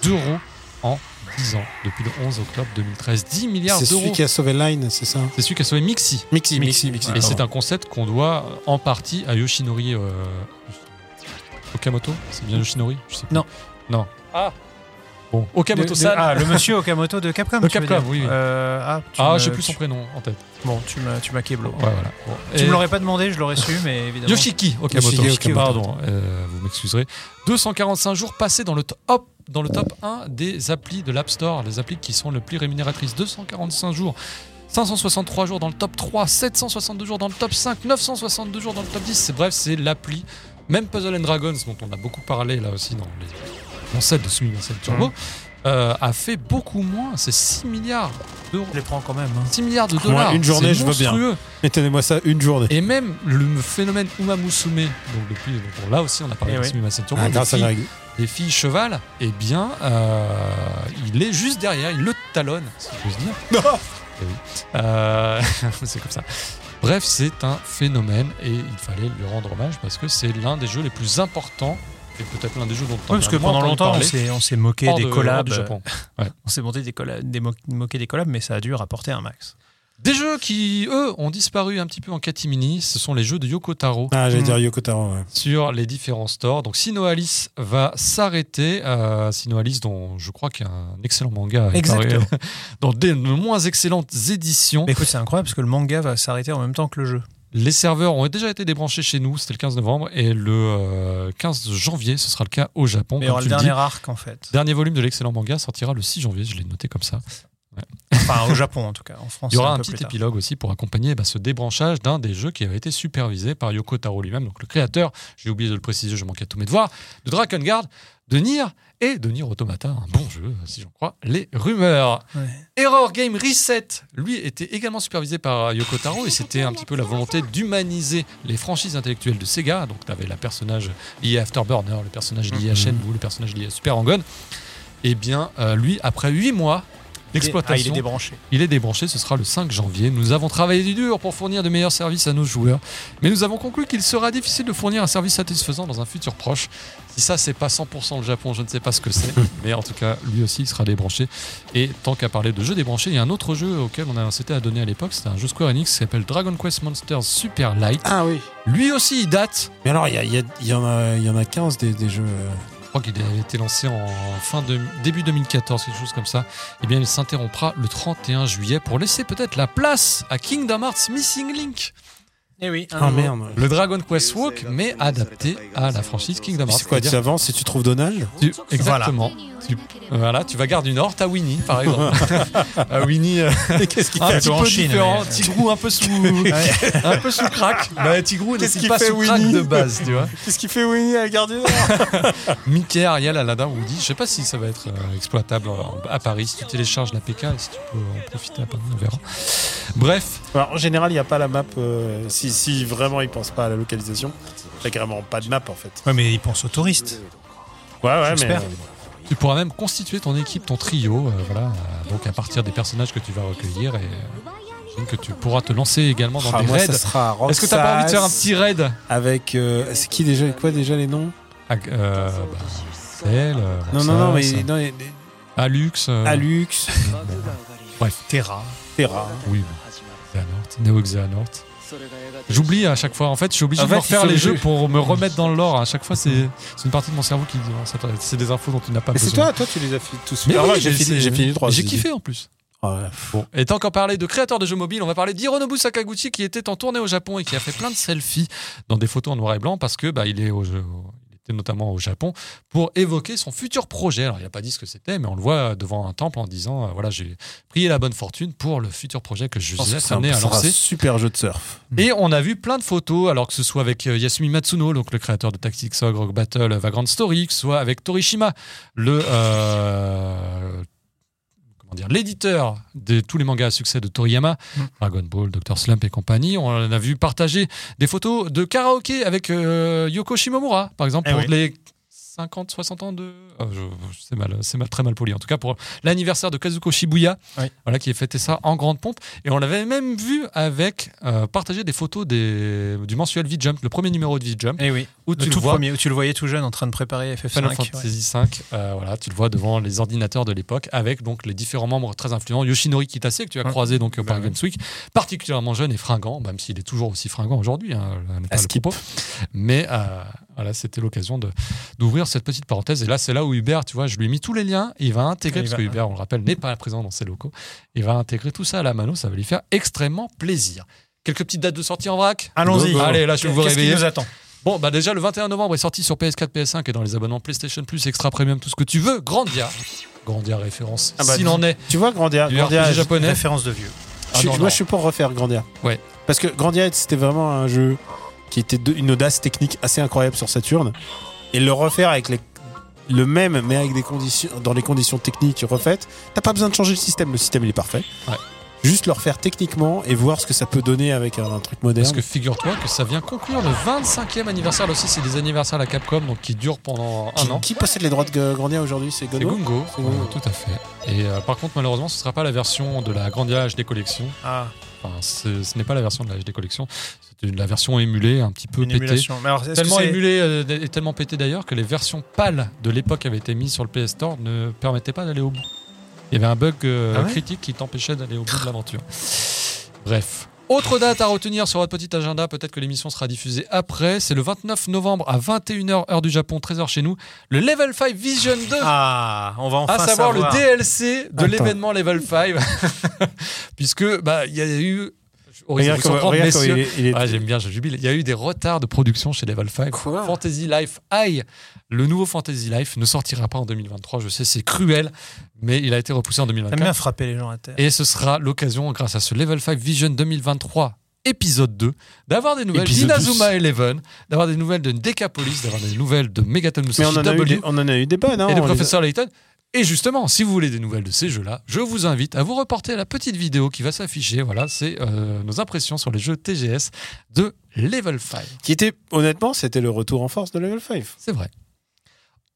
S1: d'euros en 10 ans, depuis le 11 octobre 2013. 10 milliards
S3: C'est celui
S1: d'euros.
S3: qui a sauvé Line, c'est ça?
S1: C'est celui qui a sauvé Mixi.
S3: Mixi,
S2: Mixi,
S3: Mixi, Mixi.
S1: Et c'est un concept qu'on doit euh, en partie à Yoshinori euh, Okamoto. C'est bien Yoshinori Je sais plus.
S2: Non.
S1: Non. Ah Bon, Okamoto
S2: ah, le monsieur Okamoto de Capcom.
S1: De Capcom, oui, oui.
S2: Euh, ah,
S1: Ah,
S2: me-
S1: j'ai plus son prénom en tête.
S2: Bon, tu m'as, tu m'as keblo.
S1: Ouais, voilà. Bon.
S2: Tu me l'aurais pas demandé, je l'aurais su, mais évidemment.
S1: Yoshiki Okamoto.
S3: Yoshiki Okamoto.
S1: Pardon, euh, vous m'excuserez. 245 jours passés dans le top, dans le top 1 des applis de l'App Store, les applis qui sont le plus rémunératrices. 245 jours. 563 jours dans le top 3, 762 jours dans le top 5, 962 jours dans le top 10. C'est bref, c'est l'appli. Même Puzzle and Dragons, dont on a beaucoup parlé là aussi dans les concepts de Sumimasen Turbo, euh, a fait beaucoup moins. C'est 6 milliards d'euros.
S2: Je les prends quand même. hein.
S1: 6 milliards de dollars.
S3: une journée, je veux bien.
S1: monstrueux.
S3: Mettez-moi ça une journée.
S1: Et même le phénomène Umamusume, donc depuis, donc là aussi on a parlé
S2: Eh
S1: de
S2: oui.
S1: Sumimasen Turbo,
S3: Ah,
S1: des,
S3: grâce à
S1: des filles cheval, eh bien, euh, il est juste derrière, il le talonne, si j'ose dire. Eh oui. Euh, c'est comme ça. Bref, c'est un phénomène et il fallait lui rendre hommage parce que c'est l'un des jeux les plus importants et peut-être l'un des jeux dont on
S2: Oui, parce que pendant longtemps, on
S1: parler
S2: s'est, on s'est moqué des
S1: de-
S2: collabs.
S1: du Japon.
S2: On s'est monté des collabs, des mo- moqué des collabs, mais ça a dû rapporter un max.
S1: Des jeux qui, eux, ont disparu un petit peu en catimini, ce sont les jeux de Yoko Taro.
S3: Ah, j'allais
S2: Mhm.
S3: dire Yoko Taro, ouais.
S1: sur les différents stores. Donc Sino Alice va s'arrêter. Euh, Sino Alice, dont je crois qu'il y a un excellent manga.
S2: Exactement.
S1: dans des de moins excellentes éditions.
S2: Mais écoute, c'est incroyable parce que le manga va s'arrêter en même temps que le jeu.
S1: Les serveurs ont déjà été débranchés chez nous, c'était le 15 novembre, et le euh, 15 janvier, ce sera le cas au Japon.
S2: Mais il y aura
S1: tu
S2: le
S1: le
S2: dernier
S1: dis.
S2: arc en fait.
S1: Dernier volume de l'excellent manga sortira le 6 janvier, je l'ai noté comme ça.
S2: Enfin, au Japon en tout cas. En France,
S1: Il y aura un petit épilogue aussi pour accompagner bah, ce débranchage d'un des jeux qui avait été supervisé par Yoko Taro lui-même, donc le créateur, j'ai oublié de le préciser, je manquais à tous mes devoirs, de Dragon Guard, de Nier et de Nier Automata, un bon jeu, si j'en crois les rumeurs.
S2: Ouais.
S1: Error Game Reset, lui, était également supervisé par Yoko Taro et c'était un petit peu la volonté d'humaniser les franchises intellectuelles de Sega. Donc, tu avais le personnage lié à Afterburner, le personnage lié à
S3: Mhm.
S1: Shenmue, le personnage lié à Super Hang-On. Eh bien, euh, lui, après 8 mois
S2: Ah, il est débranché.
S1: il est débranché, ce sera le 5 janvier. Nous avons travaillé du dur pour fournir de meilleurs services à nos joueurs, mais nous avons conclu qu'il sera difficile de fournir un service satisfaisant dans un futur proche. Si ça, c'est pas 100% le Japon, je ne sais pas ce que c'est, mais en tout cas, lui aussi, il sera débranché. Et tant qu'à parler de jeux débranchés, il y a un autre jeu auquel on a incité à donner à l'époque, c'était un jeu Square Enix qui s'appelle Dragon Quest Monsters Super Light.
S3: Ah oui.
S1: Lui aussi, il date.
S3: Mais alors, il y, en a, il y en a 15 des, des jeux.
S1: Crois qu'il a été lancé en fin de, début 2014, quelque chose comme ça. Eh bien, il s'interrompra le 31 juillet pour laisser peut-être la place à Kingdom Hearts Missing Link.
S2: Eh oui. un
S3: Ah merde.
S1: Le Dragon Quest Walk, mais adapté à la franchise Kingdom Hearts.
S3: C'est quoi, tu avances si tu trouves Donald
S1: tu- exactement. Tu, voilà, tu vas garder du Nord, t'as Winnie, par exemple. Ah, Winnie, euh,
S3: Qu'est-ce qu'il
S1: un
S2: fait
S1: petit peu
S2: Chine,
S1: différent.
S2: mais-
S1: Tigrou un peu sous, un peu sous crack. Bah, Tigrou
S3: Qu'est-ce
S1: n'est
S3: qu'il
S1: pas
S3: fait,
S1: sous crack
S3: Winnie
S1: de base, tu vois.
S3: Qu'est-ce qu'il fait Winnie à la gare du Nord
S1: Mickey, Ariel, Aladdin, Woody. Je sais pas si ça va être euh, exploitable à Paris. Si tu télécharges l'APK, et si tu peux en profiter à Paris, on verra. Bref,
S3: Alors, En général, il n'y a pas la map. euh, si, si vraiment ils pensent pas à la localisation, il n'y a carrément pas de map en fait.
S2: Ouais, mais il pense aux touristes.
S3: Ouais, ouais, mais.
S1: Tu pourras même constituer ton équipe, ton trio, euh, voilà, euh, donc à partir des personnages que tu vas recueillir et euh, j'imagine que tu pourras te lancer également dans
S3: Ah,
S1: des
S3: moi,
S1: raids. Est-ce que t'as pas envie de faire un petit raid
S3: Avec. euh, c'est qui déjà Quoi déjà les noms?
S1: Ag- euh, bah, Cell, euh,
S3: Non, non, non, mais
S1: Roxas,
S3: non, mais-
S1: Alux. euh,
S3: Alux,
S2: Terra.
S3: Terra.
S1: Oui, bon, Xehanort, Neo Xehanort. J'oublie à chaque fois. En fait, je suis obligé
S3: En
S1: de
S3: fait,
S1: refaire les jeux
S3: je-
S1: pour me remettre dans le lore. À chaque fois, c'est une partie de mon cerveau qui dit ça- c'est des infos dont tu n'as pas
S3: Mais c'est
S1: besoin.
S3: toi, toi, tu les as fait tous.
S1: Mais
S3: Ah
S1: oui,
S3: j'ai fini,
S1: c'est-
S3: j'ai fini le 3.
S1: J'ai kiffé en plus.
S3: Ouais.
S1: Bon, et tant qu'en parler de créateurs de jeux mobiles, on va parler d'Hironobu Sakaguchi qui était en tournée au Japon et qui a fait plein de selfies dans des photos en noir et blanc parce que bah, il est au jeu- notamment au Japon pour évoquer son futur projet. Alors il n'a pas dit ce que c'était, mais on le voit devant un temple en disant euh, voilà j'ai prié la bonne fortune pour le futur projet que je suis amené à
S3: un
S1: lancer.
S3: super jeu de surf.
S1: Et on a vu plein de photos, alors que ce soit avec euh, Yasumi Matsuno, donc le créateur de Tactics Ogre Battle, euh, Vagrant Story, que ce soit avec Torishima, le euh, dire, l'éditeur de tous les mangas à succès de Toriyama,
S2: Mm.
S1: Dragon Ball, Dr Slump et compagnie. On a vu partager des photos de karaoké avec euh, Yoko Shimomura, par exemple,
S2: Eh
S1: pour
S2: oui.
S1: les 50, 60 ans de. oh, c'est mal, c'est mal, très mal poli. En tout cas, pour l'anniversaire de Kazuko Shibuya,
S2: Oui.
S1: voilà, qui a fêté ça en grande pompe. Et on l'avait même vu avec euh, partager des photos des, du mensuel V-Jump, le premier numéro de V-Jump,
S2: Eh oui.
S1: où
S2: Le
S1: tu
S2: tout
S1: le vois.
S2: premier, où tu le voyais tout jeune en train de préparer FF5.
S1: Final
S2: ouais.
S1: Fantasy V, euh, voilà, tu le vois devant les ordinateurs de l'époque, avec donc les différents membres très influents. Yoshinori Kitase, que tu as
S2: Ouais.
S1: croisé donc par
S2: Bah ouais.
S1: Games Week, particulièrement jeune et fringant, même s'il est toujours aussi fringant aujourd'hui, hein, pas le propos. Mais euh, voilà, c'était l'occasion d'ouvrir cette petite parenthèse. Et là, c'est là où Hubert, tu vois, je lui ai mis tous les liens. Il va intégrer, parce
S2: va-
S1: que Hubert, on le rappelle, n'est pas présent dans ses locaux. Il va intégrer tout ça à la mano. Ça va lui faire extrêmement plaisir. Quelques petites dates de sortie en vrac?
S2: Allons-y.
S1: Allez, là, je vais vous réveiller.
S2: nous attend?
S1: Bon, bah déjà le 21 novembre est sorti sur PS4, PS5 et dans les abonnements PlayStation Plus, Extra Premium, tout ce que tu veux. Grandia. Grandia référence.
S3: Ah bah,
S1: S'il en est.
S3: Tu vois, Grandia, Grandia
S1: japonais.
S2: Référence de vieux.
S1: Ah
S3: je-
S1: non,
S3: moi,
S1: non.
S3: je suis pour refaire Grandia.
S1: Ouais.
S3: Parce que Grandia, c'était vraiment un jeu qui était de- une audace technique assez incroyable sur Saturn. Et le refaire avec les, le même, mais avec des conditions, dans les conditions techniques refaites, t'as pas besoin de changer le système. Le système, il est parfait.
S1: Ouais.
S3: Juste le refaire techniquement et voir ce que ça peut donner avec un, un truc moderne.
S1: Parce que figure-toi que ça vient conclure le 25e anniversaire. Là aussi, c'est des anniversaires à la Capcom, donc qui durent pendant
S3: qui,
S1: un an.
S3: qui possède les droits de Grandia aujourd'hui? C'est
S1: Gungo,
S3: Gungo.
S1: euh, tout à fait. Et euh, par contre, malheureusement, ce ne sera pas la version de la Grandia HD Collection.
S2: Ah,
S1: Enfin, ce ce n'est pas la version de la HD Collection. C'est une- la version émulée, un petit peu
S2: une
S1: pétée.
S2: Mais alors,
S1: Tellement
S2: c'est-
S1: émulé euh, et tellement pété d'ailleurs que les versions pâles de l'époque qui avaient été mises sur le PS Store ne permettaient pas d'aller au bout. Il y avait un bug euh,
S2: Ah ouais
S1: critique qui t'empêchait d'aller au bout de l'aventure. Bref. Autre date à retenir sur votre petit agenda, peut-être que l'émission sera diffusée après, c'est le 29 novembre à 21h heure du Japon, 13h chez nous, le Level 5 Vision 2.
S2: Ah, on va enfin
S1: à savoir,
S2: savoir.
S1: le DLC de l'événement Level 5. Puisque bah il y a eu
S3: Regarde
S1: vous
S3: comme,
S1: comprendre,
S3: regarde comme
S1: messieurs,
S3: il est. il est-
S1: ah, j'aime bien, je jubile. Il y a eu des retards de production chez Level 5.
S3: Quoi
S1: Fantasy Life High, le nouveau Fantasy Life ne sortira pas en 2023. Je sais, c'est cruel, mais il a été repoussé en
S2: T'aimes bien
S1: 2024.
S2: frapper les gens à terre.
S1: Et ce sera l'occasion, grâce à ce Level 5 Vision 2023 épisode 2, d'avoir des nouvelles d'Inazuma Eleven, d'avoir des nouvelles de Decapolis, d'avoir des nouvelles de Megaton
S3: Mais
S1: Musashi
S3: on en, a eu
S1: W
S3: des, on en a eu des bonnes. Hein,
S1: et
S3: a-
S1: Professeur Layton. Et justement, si vous voulez des nouvelles de ces jeux-là, je vous invite à vous reporter à la petite vidéo qui va s'afficher. Voilà, c'est euh, nos impressions sur les jeux TGS de Level 5.
S3: Qui était, honnêtement, c'était le retour en force de Level 5.
S1: C'est vrai.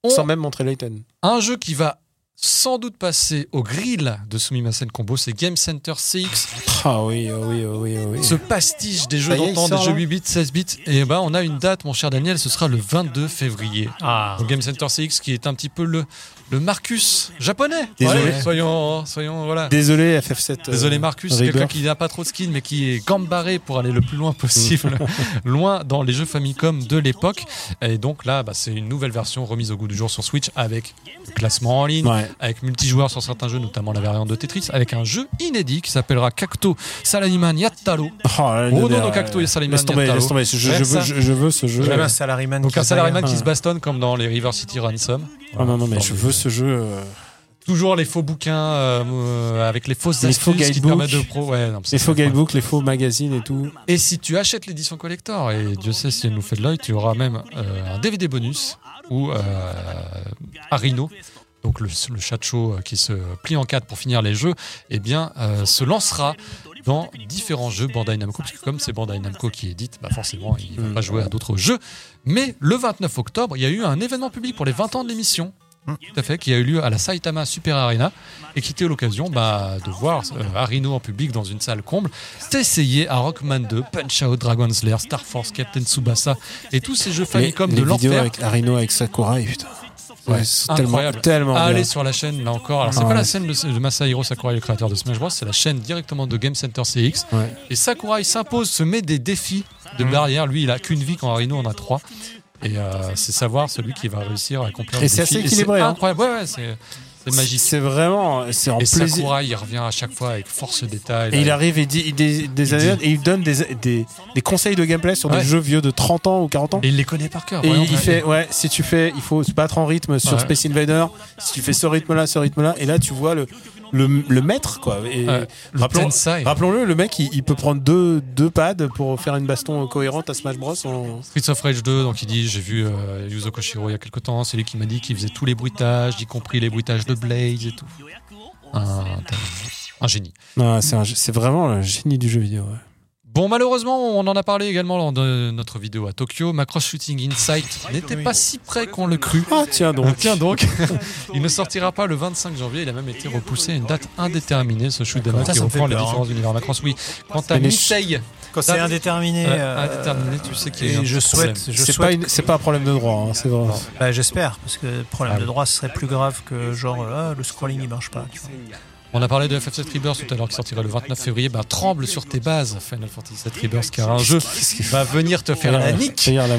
S1: On-
S3: Sans même montrer Layton.
S1: Un jeu qui va sans doute passer au grill de Sumimasen Combo, c'est Game Center CX,
S3: Ah oui, oh oui, oh oui, oh oui.
S1: ce pastiche des jeux d'antan, des jeux
S3: là
S1: 8 bits, 16 bits. Et ben, on a une date, mon cher Daniel, ce sera le 22 février.
S2: Ah,
S1: Donc Game Center CX qui est un petit peu le, le Marcus japonais.
S3: Désolé.
S1: Ouais, soyons, soyons, voilà.
S3: Désolé, FF7. euh,
S1: Désolé Marcus, quelqu'un qui n'a pas trop de skill mais qui est gambaré pour aller le plus loin possible, loin dans les jeux Famicom de l'époque. Et donc là, bah, c'est une nouvelle version remise au goût du jour sur Switch avec le classement en ligne,
S3: Ouais.
S1: avec multijoueur sur certains jeux, notamment la variante de Tetris, avec un jeu inédit qui s'appellera Cacto Salaliman Yattalo.
S3: Oh, là,
S1: Oh, non,
S3: là,
S1: Cacto et Salaliman
S3: Laisse tomber,
S1: Yattalo.
S3: laisse tomber. Je, je veux, je, je veux ce jeu.
S2: un salaryman.
S1: Donc
S2: qui
S1: un
S2: bagarre.
S1: qui se bastonne comme dans les River City Ransom.
S3: Ah non, non, mais je veux ce jeu. euh,
S1: Toujours les faux bouquins euh, avec les fausses
S3: Les
S1: astuces
S3: faux
S1: qui permettent de pro. Ouais, non, c'est
S3: Les faux guidebooks, les faux magazines et tout.
S1: Et si tu achètes l'édition collector, et Dieu sait si elle nous fait de l'œil, tu auras même euh, un DVD bonus euh, Arino, donc le, le chat euh, qui se plie en quatre pour finir les jeux, eh bien, se lancera dans différents jeux Bandai Namco, puisque comme c'est Bandai Namco qui édite, bah forcément, il ne va
S3: Mm.
S1: pas jouer à d'autres jeux. Mais le 29 octobre, il y a eu un événement public pour les 20 ans de l'émission. Tout à fait, qui a eu lieu à la Saitama Super Arena et qui était l'occasion bah, de voir euh, Harino en public dans une salle comble s'essayer à Rockman 2, Punch Out, Dragon's Lair, Star Force, Captain Tsubasa et tous ces jeux Famicom de
S3: les vidéos
S1: l'enfer.
S3: avec Arino avec Sakurai, putain.
S1: Ouais,
S3: tellement,
S1: incroyable.
S3: tellement bien.
S1: aller sur la chaîne là encore. Alors c'est
S3: Ah
S1: pas
S3: ouais.
S1: la chaîne de, de Masahiro Sakurai, le créateur de Smash Bros, c'est la chaîne directement de Game Center CX.
S3: Ouais.
S1: Et Sakurai s'impose, se met des défis de barrière. Lui, il a qu'une vie quand Harino en a trois. Et euh, c'est savoir celui qui va réussir à accomplir
S3: Et c'est assez équilibré,
S1: C'est
S3: hein.
S1: incroyable. Ouais, ouais, c'est c'est magique.
S3: C'est vraiment, c'est en
S1: Et
S3: plaisir.
S1: Sakurai, il revient à chaque fois avec force détail.
S3: Et il arrive et il dit il des, des
S1: Il dit.
S3: et il donne des, des, des conseils de gameplay sur
S1: Ouais.
S3: des jeux vieux de 30 ans ou 40 ans.
S1: Et il les connaît par cœur.
S3: Et il fait, ouais, si tu fais, il faut se battre en rythme sur
S1: Ouais.
S3: Space Invader, si tu fais ce rythme-là, ce rythme-là, et là tu vois le, le, le maître, quoi. Et.
S1: Le
S3: rappelons-
S1: Tensai.
S3: Rappelons-le, le mec, il, il peut prendre deux, deux pads pour faire une baston cohérente à Smash Bros. en-
S1: Streets of Rage 2, donc il dit j'ai vu euh, Yuzo Koshiro il y a quelques temps, c'est lui qui m'a dit qu'il faisait tous les bruitages, y compris les bruitages de Blaze et tout. Un, un génie.
S3: Non, c'est un- c'est vraiment le génie du jeu vidéo. ouais.
S1: Bon, malheureusement, on en a parlé également lors de notre vidéo à Tokyo. Macross Shooting Insight n'était pas si près qu'on le crut.
S3: Ah tiens donc.
S1: Tiens donc, il ne sortira pas le 25 janvier. Il a même été repoussé à une date indéterminée. Ce shoot qui
S2: Ça, ça me
S1: reprend les différents univers Macross. Oui, quant à Nisei,
S2: Quand c'est indéterminé. Euh,
S1: indéterminé, tu sais qu'il y a
S2: et
S1: un
S2: je souhaite, je
S3: C'est pas, une- c'est pas un problème de droit, hein, c'est vrai.
S2: Bah, J'espère, parce que le problème
S1: Ah
S2: de droit ce serait plus grave que genre ah, le scrolling il marche pas. tu vois.
S1: On a parlé de FF7 Rebirth tout à l'heure qui sortira le 29 février. Bah, tremble sur tes bases, Final Fantasy VII Rebirth, car un jeu va venir te faire la nique.
S3: La.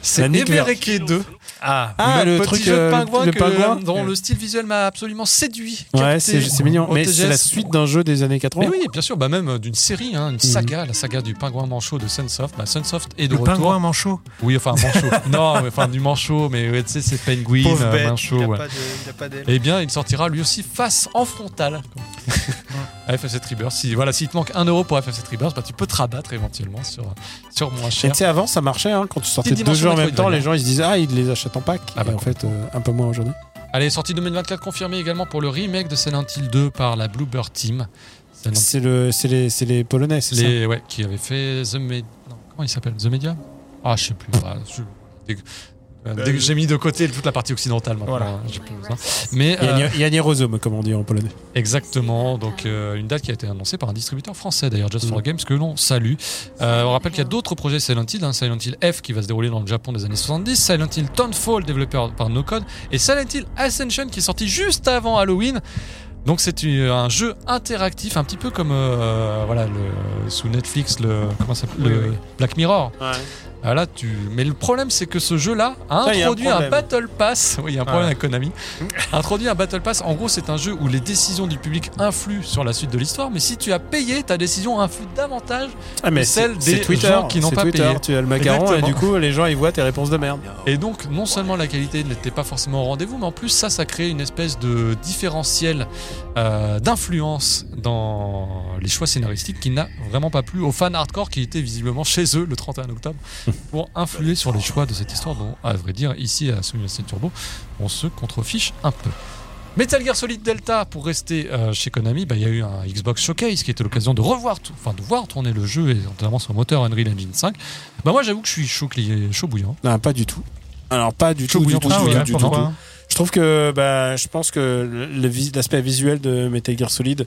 S1: C'est Evereke 2.
S2: Ah,
S3: Ah, le
S1: petit
S3: truc,
S1: jeu de
S3: euh,
S1: pingouin,
S3: le
S1: que-
S3: pingouin
S1: dont le style visuel m'a absolument séduit.
S3: Ouais, c'est c'est mignon. Mais c'est la suite d'un jeu des années 80.
S1: Mais oui, bien sûr, bah même euh, d'une série, hein, une saga, la saga du pingouin manchot de Sunsoft. Bah, Sunsoft est de
S2: le
S1: retour.
S2: pingouin manchot.
S1: Oui, enfin manchot. non, mais, enfin du manchot, mais ouais, tu sais, c'est penguin,
S2: Pauvre
S1: euh,
S2: bête,
S1: manchot.
S2: il a
S1: ouais.
S2: pas de- il a pas d'aile.
S1: Eh bien, il sortira lui aussi face en frontal. à FF7 Rebirth. Si, voilà, s'il te manque 1 euro pour FF7 Rebirth, bah, tu peux te rabattre éventuellement sur, sur moins
S3: Et
S1: cher.
S3: tu sais, avant, ça marchait, hein, quand tu sortais deux jeux en même temps, les gens ils se disaient, ah, ils les achètent en pack.
S1: Ah bah,
S3: et en fait, euh, un peu moins aujourd'hui.
S1: Allez, sortie 2024 confirmée également pour le remake de Silent Hill 2 par la Bluebird Team.
S3: C'est le, les, les Polonais, c'est ça
S1: ouais, qui avait fait The Med... non, comment il s'appelle? The Media? Ah, je sais plus. Ah, je- dès- euh, dès que J'ai mis de côté toute la partie occidentale maintenant.
S2: Voilà.
S1: hein, j'ai plus besoin. Mais
S3: Il y a
S1: euh,
S3: comme on dit en polonais.
S1: exactement, donc euh, une date qui a été annoncée par un distributeur français d'ailleurs, Just for
S3: Mm.
S1: Games, que l'on salue. Euh, on rappelle qu'il y a d'autres projets Silent Hill, hein, Silent Hill F qui va se dérouler dans le Japon des années 70, Silent Hill Townfall développé par No Code et Silent Hill Ascension qui est sorti juste avant Halloween. Donc c'est un jeu interactif, un petit peu comme euh, voilà le, sous Netflix le comment ça s'appelle
S2: Oui,
S1: le
S2: oui.
S1: Black Mirror. Ah, là, tu... Mais le problème, c'est que ce jeu-là a
S3: Ça, il y a un
S1: introduit un. Battle Pass. Oui, il y a un problème avec Konami. introduit un Battle Pass. En gros, c'est un jeu où les décisions du public influent sur la suite de l'histoire. Mais si tu as payé, ta décision influe davantage.
S3: Ah, mais
S1: celle
S3: c'est-
S1: des
S3: Twitter,
S1: gens qui n'ont pas
S3: Twitter.
S1: payé.
S3: Tu as le macaron
S1: Exactement.
S3: et du coup, les gens ils voient tes réponses de merde.
S1: Et donc, non seulement la qualité n'était pas forcément au rendez-vous, mais en plus, ça, ça crée une espèce de différentiel euh, d'influence dans les choix scénaristiques qui n'a vraiment pas plu aux fans hardcore qui étaient visiblement chez eux le 31 octobre pour influer sur les choix de cette histoire dont, à vrai dire, ici à Simulation Turbo, on se contrefiche un peu. Metal Gear Solid Delta, pour rester euh, chez Konami, bah, il y a eu un Xbox Showcase qui était l'occasion de revoir, tout- enfin de voir tourner le jeu et notamment son moteur Unreal Engine 5. Bah moi j'avoue que je suis chaud, chaud bouillant.
S3: Non, pas du tout. Alors, pas du
S1: Chaud
S3: tout, du
S1: bouillant
S3: tout, du
S1: ouais,
S3: du tout. Je trouve que bah, je pense que l'aspect visuel de Metal Gear Solid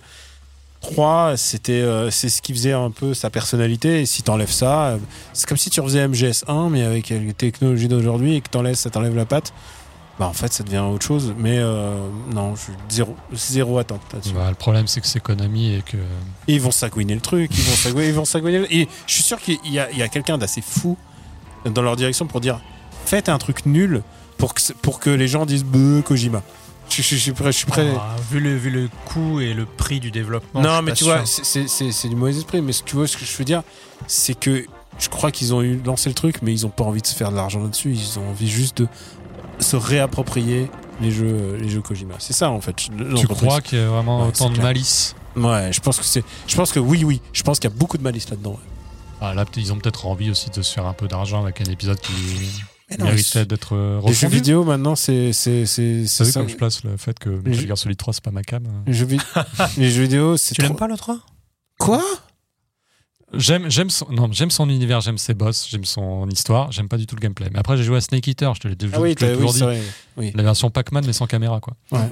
S3: 3, c'était euh, c'est ce qui faisait un peu sa personnalité. Et si t'enlèves ça, euh, c'est comme si tu refaisais MGS1, mais avec les technologies d'aujourd'hui et que t'enlèves, ça t'enlève la patte. Bah, en fait, ça devient autre chose. Mais euh, non, je, zéro, zéro attente là-dessus.
S1: Bah, le problème c'est que c'est Konami et que
S3: Et ils vont sagouiner le truc, ils vont sagouiner, ils vont sagouiner. Et je suis sûr qu'il y a, il y a quelqu'un d'assez fou dans leur direction pour dire faites un truc nul pour que, pour que les gens disent Beuh, Kojima. Je, je- je suis prêt. Je suis prêt.
S2: Ah, vu, le, vu le coût et le prix du développement.
S3: non, mais tu vois,
S2: sûr.
S3: c'est- du mauvais esprit. Mais tu vois ce que je veux dire, c'est que je crois qu'ils ont eu lancé le truc, mais ils ont pas envie de se faire de l'argent là-dessus. Ils ont envie juste de se réapproprier les jeux, les jeux Kojima. C'est ça en fait.
S1: tu crois qu'il y a vraiment
S3: Ouais,
S1: autant de
S3: clair.
S1: malice.
S3: Ouais, je pense que c'est. Je pense que oui, oui. Je pense qu'il y a beaucoup de malice là-dedans.
S1: Ah, là ils ont peut-être envie aussi de se faire un peu d'argent avec un épisode qui
S3: Mais non,
S1: méritait d'être euh,
S3: Les jeux
S1: refondu.
S3: vidéo maintenant, c'est c'est c'est c'est ça.
S1: comme je place le fait que Metal
S3: jeux-
S1: Gear Solid 3 c'est pas ma cam. hein.
S3: Les jeux, vi- les jeux vidéo, c'est
S2: Tu l'aimes pas le 3
S3: Quoi?
S1: J'aime, j'aime son, non, j'aime son univers, j'aime ses boss, j'aime son histoire, j'aime pas du tout le gameplay. Mais après, j'ai joué à Snake Eater, je te l'ai déjà
S3: Ah
S1: dit.
S3: vrai. Oui.
S1: La version Pac-Man, mais sans caméra, quoi.
S3: Ouais.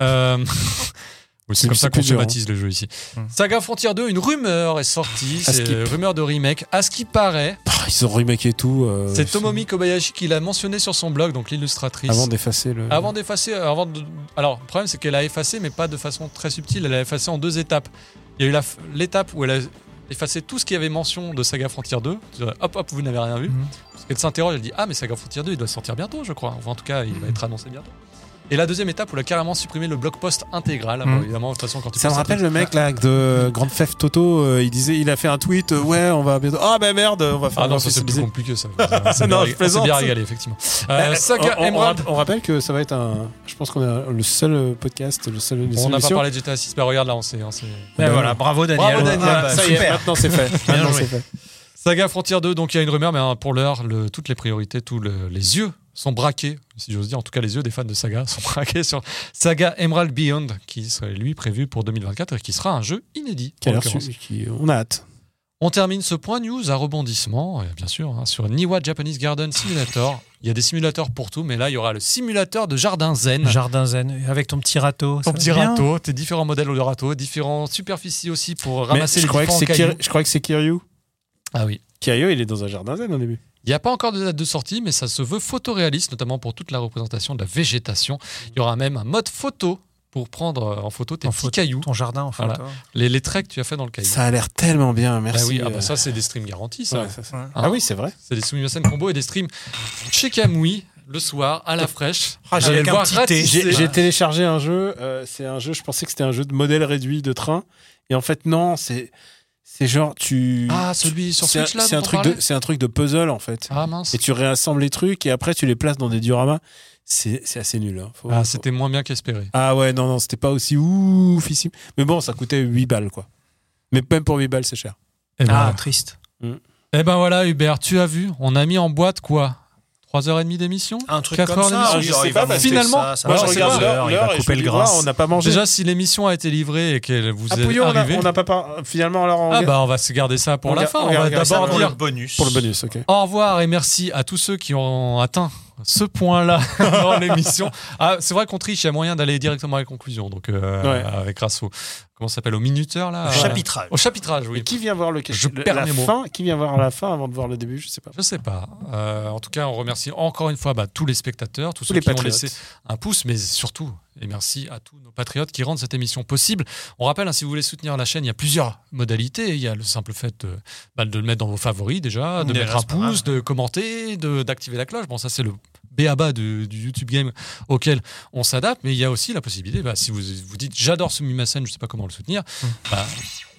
S1: Euh, oui, c'est comme ça qu'on
S3: hein.
S1: baptise le jeu ici.
S2: Hmm.
S1: Saga Frontier 2, une rumeur est sortie. C'est une rumeur de remake. À ce qui paraît,
S3: ils ont remaké tout. euh,
S1: c'est Tomomi Kobayashi qui l'a mentionné sur son blog, donc l'illustratrice.
S3: Avant d'effacer le.
S1: Avant d'effacer, avant de... alors le problème c'est qu'elle a effacé, mais pas de façon très subtile. Elle a effacé en deux étapes. Il y a eu f- l'étape où elle a effacé tout ce qui avait mention de Saga Frontier 2. Hop, hop, vous n'avez rien vu.
S2: Mhm.
S1: Parce qu'elle s'interroge, elle dit ah mais Saga Frontier 2 il doit sortir bientôt, je crois. Enfin en tout cas il va être annoncé bientôt. Et la deuxième étape où elle a carrément supprimé le blog post intégral. Bon, évidemment de toute façon quand tu
S3: Ça me
S1: un
S3: rappelle
S1: truc-
S3: le mec là de Grande Theft Toto. euh, il disait, il a fait un tweet. euh, ouais, on va bientôt. Ah bah merde, on va faire.
S1: Ah non,
S3: on va
S1: ça c'est plus compliqué ça. On s'est
S3: Non,
S1: bien-
S3: je
S1: on
S3: plaisante.
S1: bien régalé effectivement. Euh, Saga
S3: on, on
S1: Emerald.
S3: on rappelle que ça va être un. Je pense qu'on a le seul podcast, le seul.
S1: On n'a pas parlé de GTA 6, mais regarde là on s'est. on
S2: Ben voilà,
S3: ouais.
S2: bravo Daniel.
S1: Bravo, Daniel.
S2: Ah bah,
S3: ça y est, maintenant c'est fait. Maintenant
S2: joué.
S3: c'est fait.
S1: Saga Frontier 2, donc il y a une rumeur, mais hein, pour l'heure, le- toutes les priorités, tous le- les yeux sont braqués, si j'ose dire, en tout cas les yeux des fans de Saga sont braqués sur Saga Emerald Beyond, qui serait lui prévu pour 2024 et qui sera un jeu inédit.
S3: qui- On a hâte.
S1: On termine ce point news à rebondissement, bien sûr, hein, sur Niwa Japanese Garden Simulator. Il y a des simulateurs pour tout, mais là, il y aura le simulateur de jardin zen.
S2: Jardin zen, avec ton petit râteau.
S1: Ton petit râteau, tes différents modèles de râteau, différentes superficies aussi pour
S3: Mais
S1: ramasser
S3: je
S1: les
S3: que
S1: différents.
S3: Kir- je croyais que c'est Kiryu.
S1: Ah oui.
S3: Kiryu, il est dans un jardin zen au début.
S1: Il n'y a pas encore de date de sortie, mais ça se veut photoréaliste, notamment pour toute la représentation de la végétation. Il y aura même un mode photo pour prendre euh, en photo tes
S2: En
S1: petits
S2: photo,
S1: cailloux,
S2: Ton jardin, en
S1: Voilà.
S2: photo.
S1: les, les traits que tu as fait dans le caillou.
S3: Ça a l'air tellement bien,
S1: Bah
S3: merci.
S1: oui, ah bah
S3: euh,
S1: ça c'est des streams garantis, ça.
S3: ouais, ça, ça.
S2: Ouais.
S3: Ah oui, c'est vrai.
S1: C'est des Sumimasen combo et des streams chez Kamui le soir à la fraîche.
S2: Ah,
S3: j'ai téléchargé un jeu. euh, c'est un jeu. Je pensais que c'était un jeu de modèle réduit de train. Et en fait, non. C'est c'est genre tu.
S1: Ah, celui sur Switch là
S3: C'est un truc de. C'est un truc de puzzle en fait.
S1: Ah mince.
S3: Et tu réassembles les trucs et après tu les places dans des dioramas. C'est c'est assez nul. hein. Faut-
S1: Ah,
S3: faut-
S1: c'était moins bien qu'espéré.
S3: Ah ouais, non, non, c'était pas aussi oufissime. Mais bon, ça coûtait 8 balles quoi. Mais même pour 8 balles, c'est cher.
S1: Eh ben,
S2: Ah, triste.
S1: eh ben voilà, Hubert, tu as vu, on a mis en boîte quoi? 3h30 d'émission
S2: Un truc
S1: Quatre
S2: comme
S1: heures
S2: ça.
S3: je sais pas, parce
S1: finalement,
S2: ça, ça
S1: moi, je regarde
S2: il va couper
S3: me
S2: le gras.
S3: on n'a pas mangé.
S1: Déjà, si l'émission a été livrée et qu'elle vous
S3: ah,
S1: est
S3: Pouillot,
S1: arrivée.
S3: on n'a pas par- finalement alors on
S1: Ah bah on va se garder ça pour
S3: On
S1: la fin.
S3: on
S1: On va d'abord
S3: pour
S1: dire
S2: le bonus.
S3: pour le bonus, ok.
S1: au revoir et merci à tous ceux qui ont atteint ce point-là dans l'émission. Ah, c'est vrai qu'on triche, il y a moyen d'aller directement à la conclusion. Donc euh,
S3: Ouais.
S1: avec grâce au comment ça s'appelle? Au minuteur là? Euh,
S2: chapitrage.
S1: Au chapitrage,
S3: Et
S1: oui.
S3: qui vient voir le
S1: Je
S3: le-
S1: perds
S3: la
S1: mes mots.
S3: fin Qui vient voir la fin avant de voir le début? Je sais pas.
S1: Je sais pas. Euh, en tout cas, on remercie encore une fois bah, tous les spectateurs, tous,
S3: Tous
S1: ceux
S3: les
S1: qui ont laissé un pouce, mais surtout, et merci à tous nos patriotes qui rendent cette émission possible. On rappelle, hein, si vous voulez soutenir la chaîne, il y a plusieurs modalités. Il y a le simple fait de, bah, de le mettre dans vos favoris déjà, de
S2: Déjà,
S1: mettre un pouce, de commenter, d'activer la cloche. Bon, ça c'est le béaba du, du YouTube Game auquel on s'adapte, mais il y a aussi la possibilité, bah, si vous vous dites j'adore Sumimasen, je sais pas comment le soutenir,
S2: Hum.
S1: bah,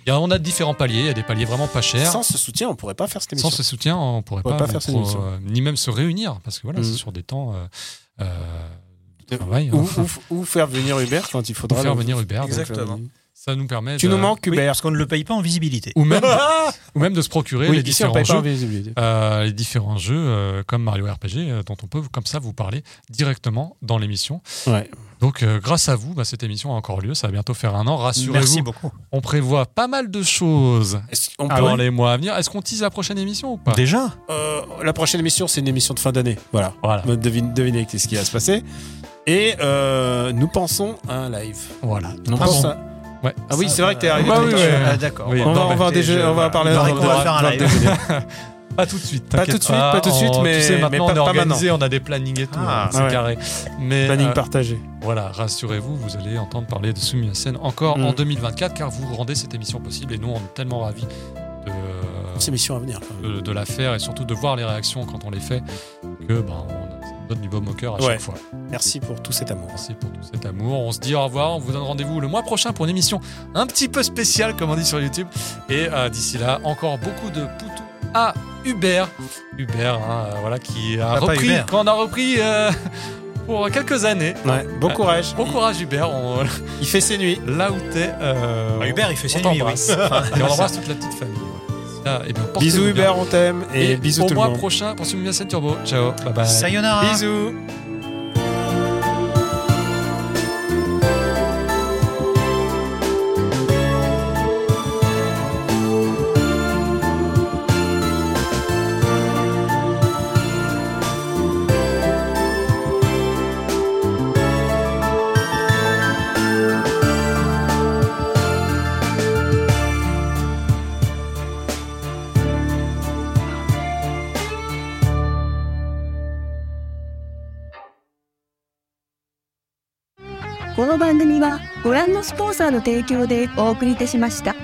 S1: y a- on a différents paliers, il y a des paliers vraiment pas chers.
S3: Sans ce soutien, on pourrait pas faire cette
S1: Sans
S3: émission.
S1: ce soutien, on pourrait
S3: On pourrait
S1: pas,
S3: pas faire cette émission.
S1: euh, ni même se réunir, parce que voilà, c'est sur des temps euh, euh, de
S3: Euh,
S1: travail.
S3: Ou,
S1: hein.
S3: ou- ou faire venir Hubert quand il faudra.
S1: Ou faire venir Hubert.
S2: Exactement.
S1: Ça nous permet.
S3: Tu
S1: de-
S3: nous manques,
S2: Oui,
S3: Hubert.
S2: parce qu'on ne le paye pas en visibilité.
S1: Ou même, ou même de se procurer
S3: Oui,
S1: les différents jeux. euh, les différents jeux euh, comme Mario RPG euh, dont on peut comme ça vous parler directement dans l'émission.
S3: Ouais.
S1: Donc euh, grâce à vous, bah, cette émission a encore lieu. Ça va bientôt faire un an.
S2: Merci
S1: Rassurez-vous,
S2: beaucoup.
S1: on prévoit pas mal de choses
S2: Ah
S1: dans les mois à venir. Est-ce qu'on tease la prochaine émission ou pas?
S2: Déjà?
S3: Euh, la prochaine émission, c'est une émission de fin d'année. Voilà.
S1: Voilà.
S3: Devine, devinez ce qui va se passer. Et euh, nous pensons à un live.
S1: Voilà.
S3: On
S2: Ah
S3: à-
S1: Ouais.
S3: Ah oui, c'est vrai que t'es arrivé.
S1: Bah oui, ouais.
S2: Ah, D'accord.
S1: Oui.
S3: On va, on va, déjà- on va parler
S2: qu'on va faire un live.
S1: Pas tout de suite.
S3: Pas tout de suite, pas tout de
S1: on-
S3: suite, mais-
S1: tu sais,
S3: mais
S1: maintenant
S3: pas-
S1: on est organisé, on a des plannings et tout.
S2: Ah,
S1: hein, c'est
S3: ouais.
S1: carré. Mais
S3: Planning
S1: euh,
S3: partagé.
S1: voilà, rassurez-vous, vous allez entendre parler de Sumimasen encore
S3: Mm.
S1: en 2024, car vous rendez cette émission possible et nous on est tellement ravis de,
S3: émission à venir.
S1: de, de la faire et surtout de voir les réactions quand on les fait, que ben on a notre niveau moqueur à
S3: Ouais.
S1: chaque fois.
S3: Merci pour tout cet amour.
S1: Merci pour tout cet amour. On se dit au revoir. On vous donne rendez-vous le mois prochain pour une émission un petit peu spéciale, comme on dit sur YouTube. Et euh, d'ici là, encore beaucoup de poutou à Hubert. Hubert, hein, euh, voilà, qui a
S2: Papa
S1: repris,
S2: Hubert.
S1: qu'on a repris euh, pour quelques années.
S3: Ouais. Bon courage.
S1: Bon courage, Hubert. On-
S3: Il fait ses nuits.
S1: là où t'es. euh,
S2: Ah, Hubert, il fait
S1: on
S2: ses nuits, oui.
S1: t'embrasse. Et on embrasse toute la petite famille. Portez-vous
S3: Bisous. Hubert, on t'aime. Et,
S1: Et,
S3: bisous
S1: au
S3: tout le
S1: mois
S3: monde.
S1: prochain pour Sumimasen Turbo. Ciao. Bye bye.
S2: Sayonara.
S3: Bisous.
S4: ご覧のスポンサーの提供でお送りいたしました。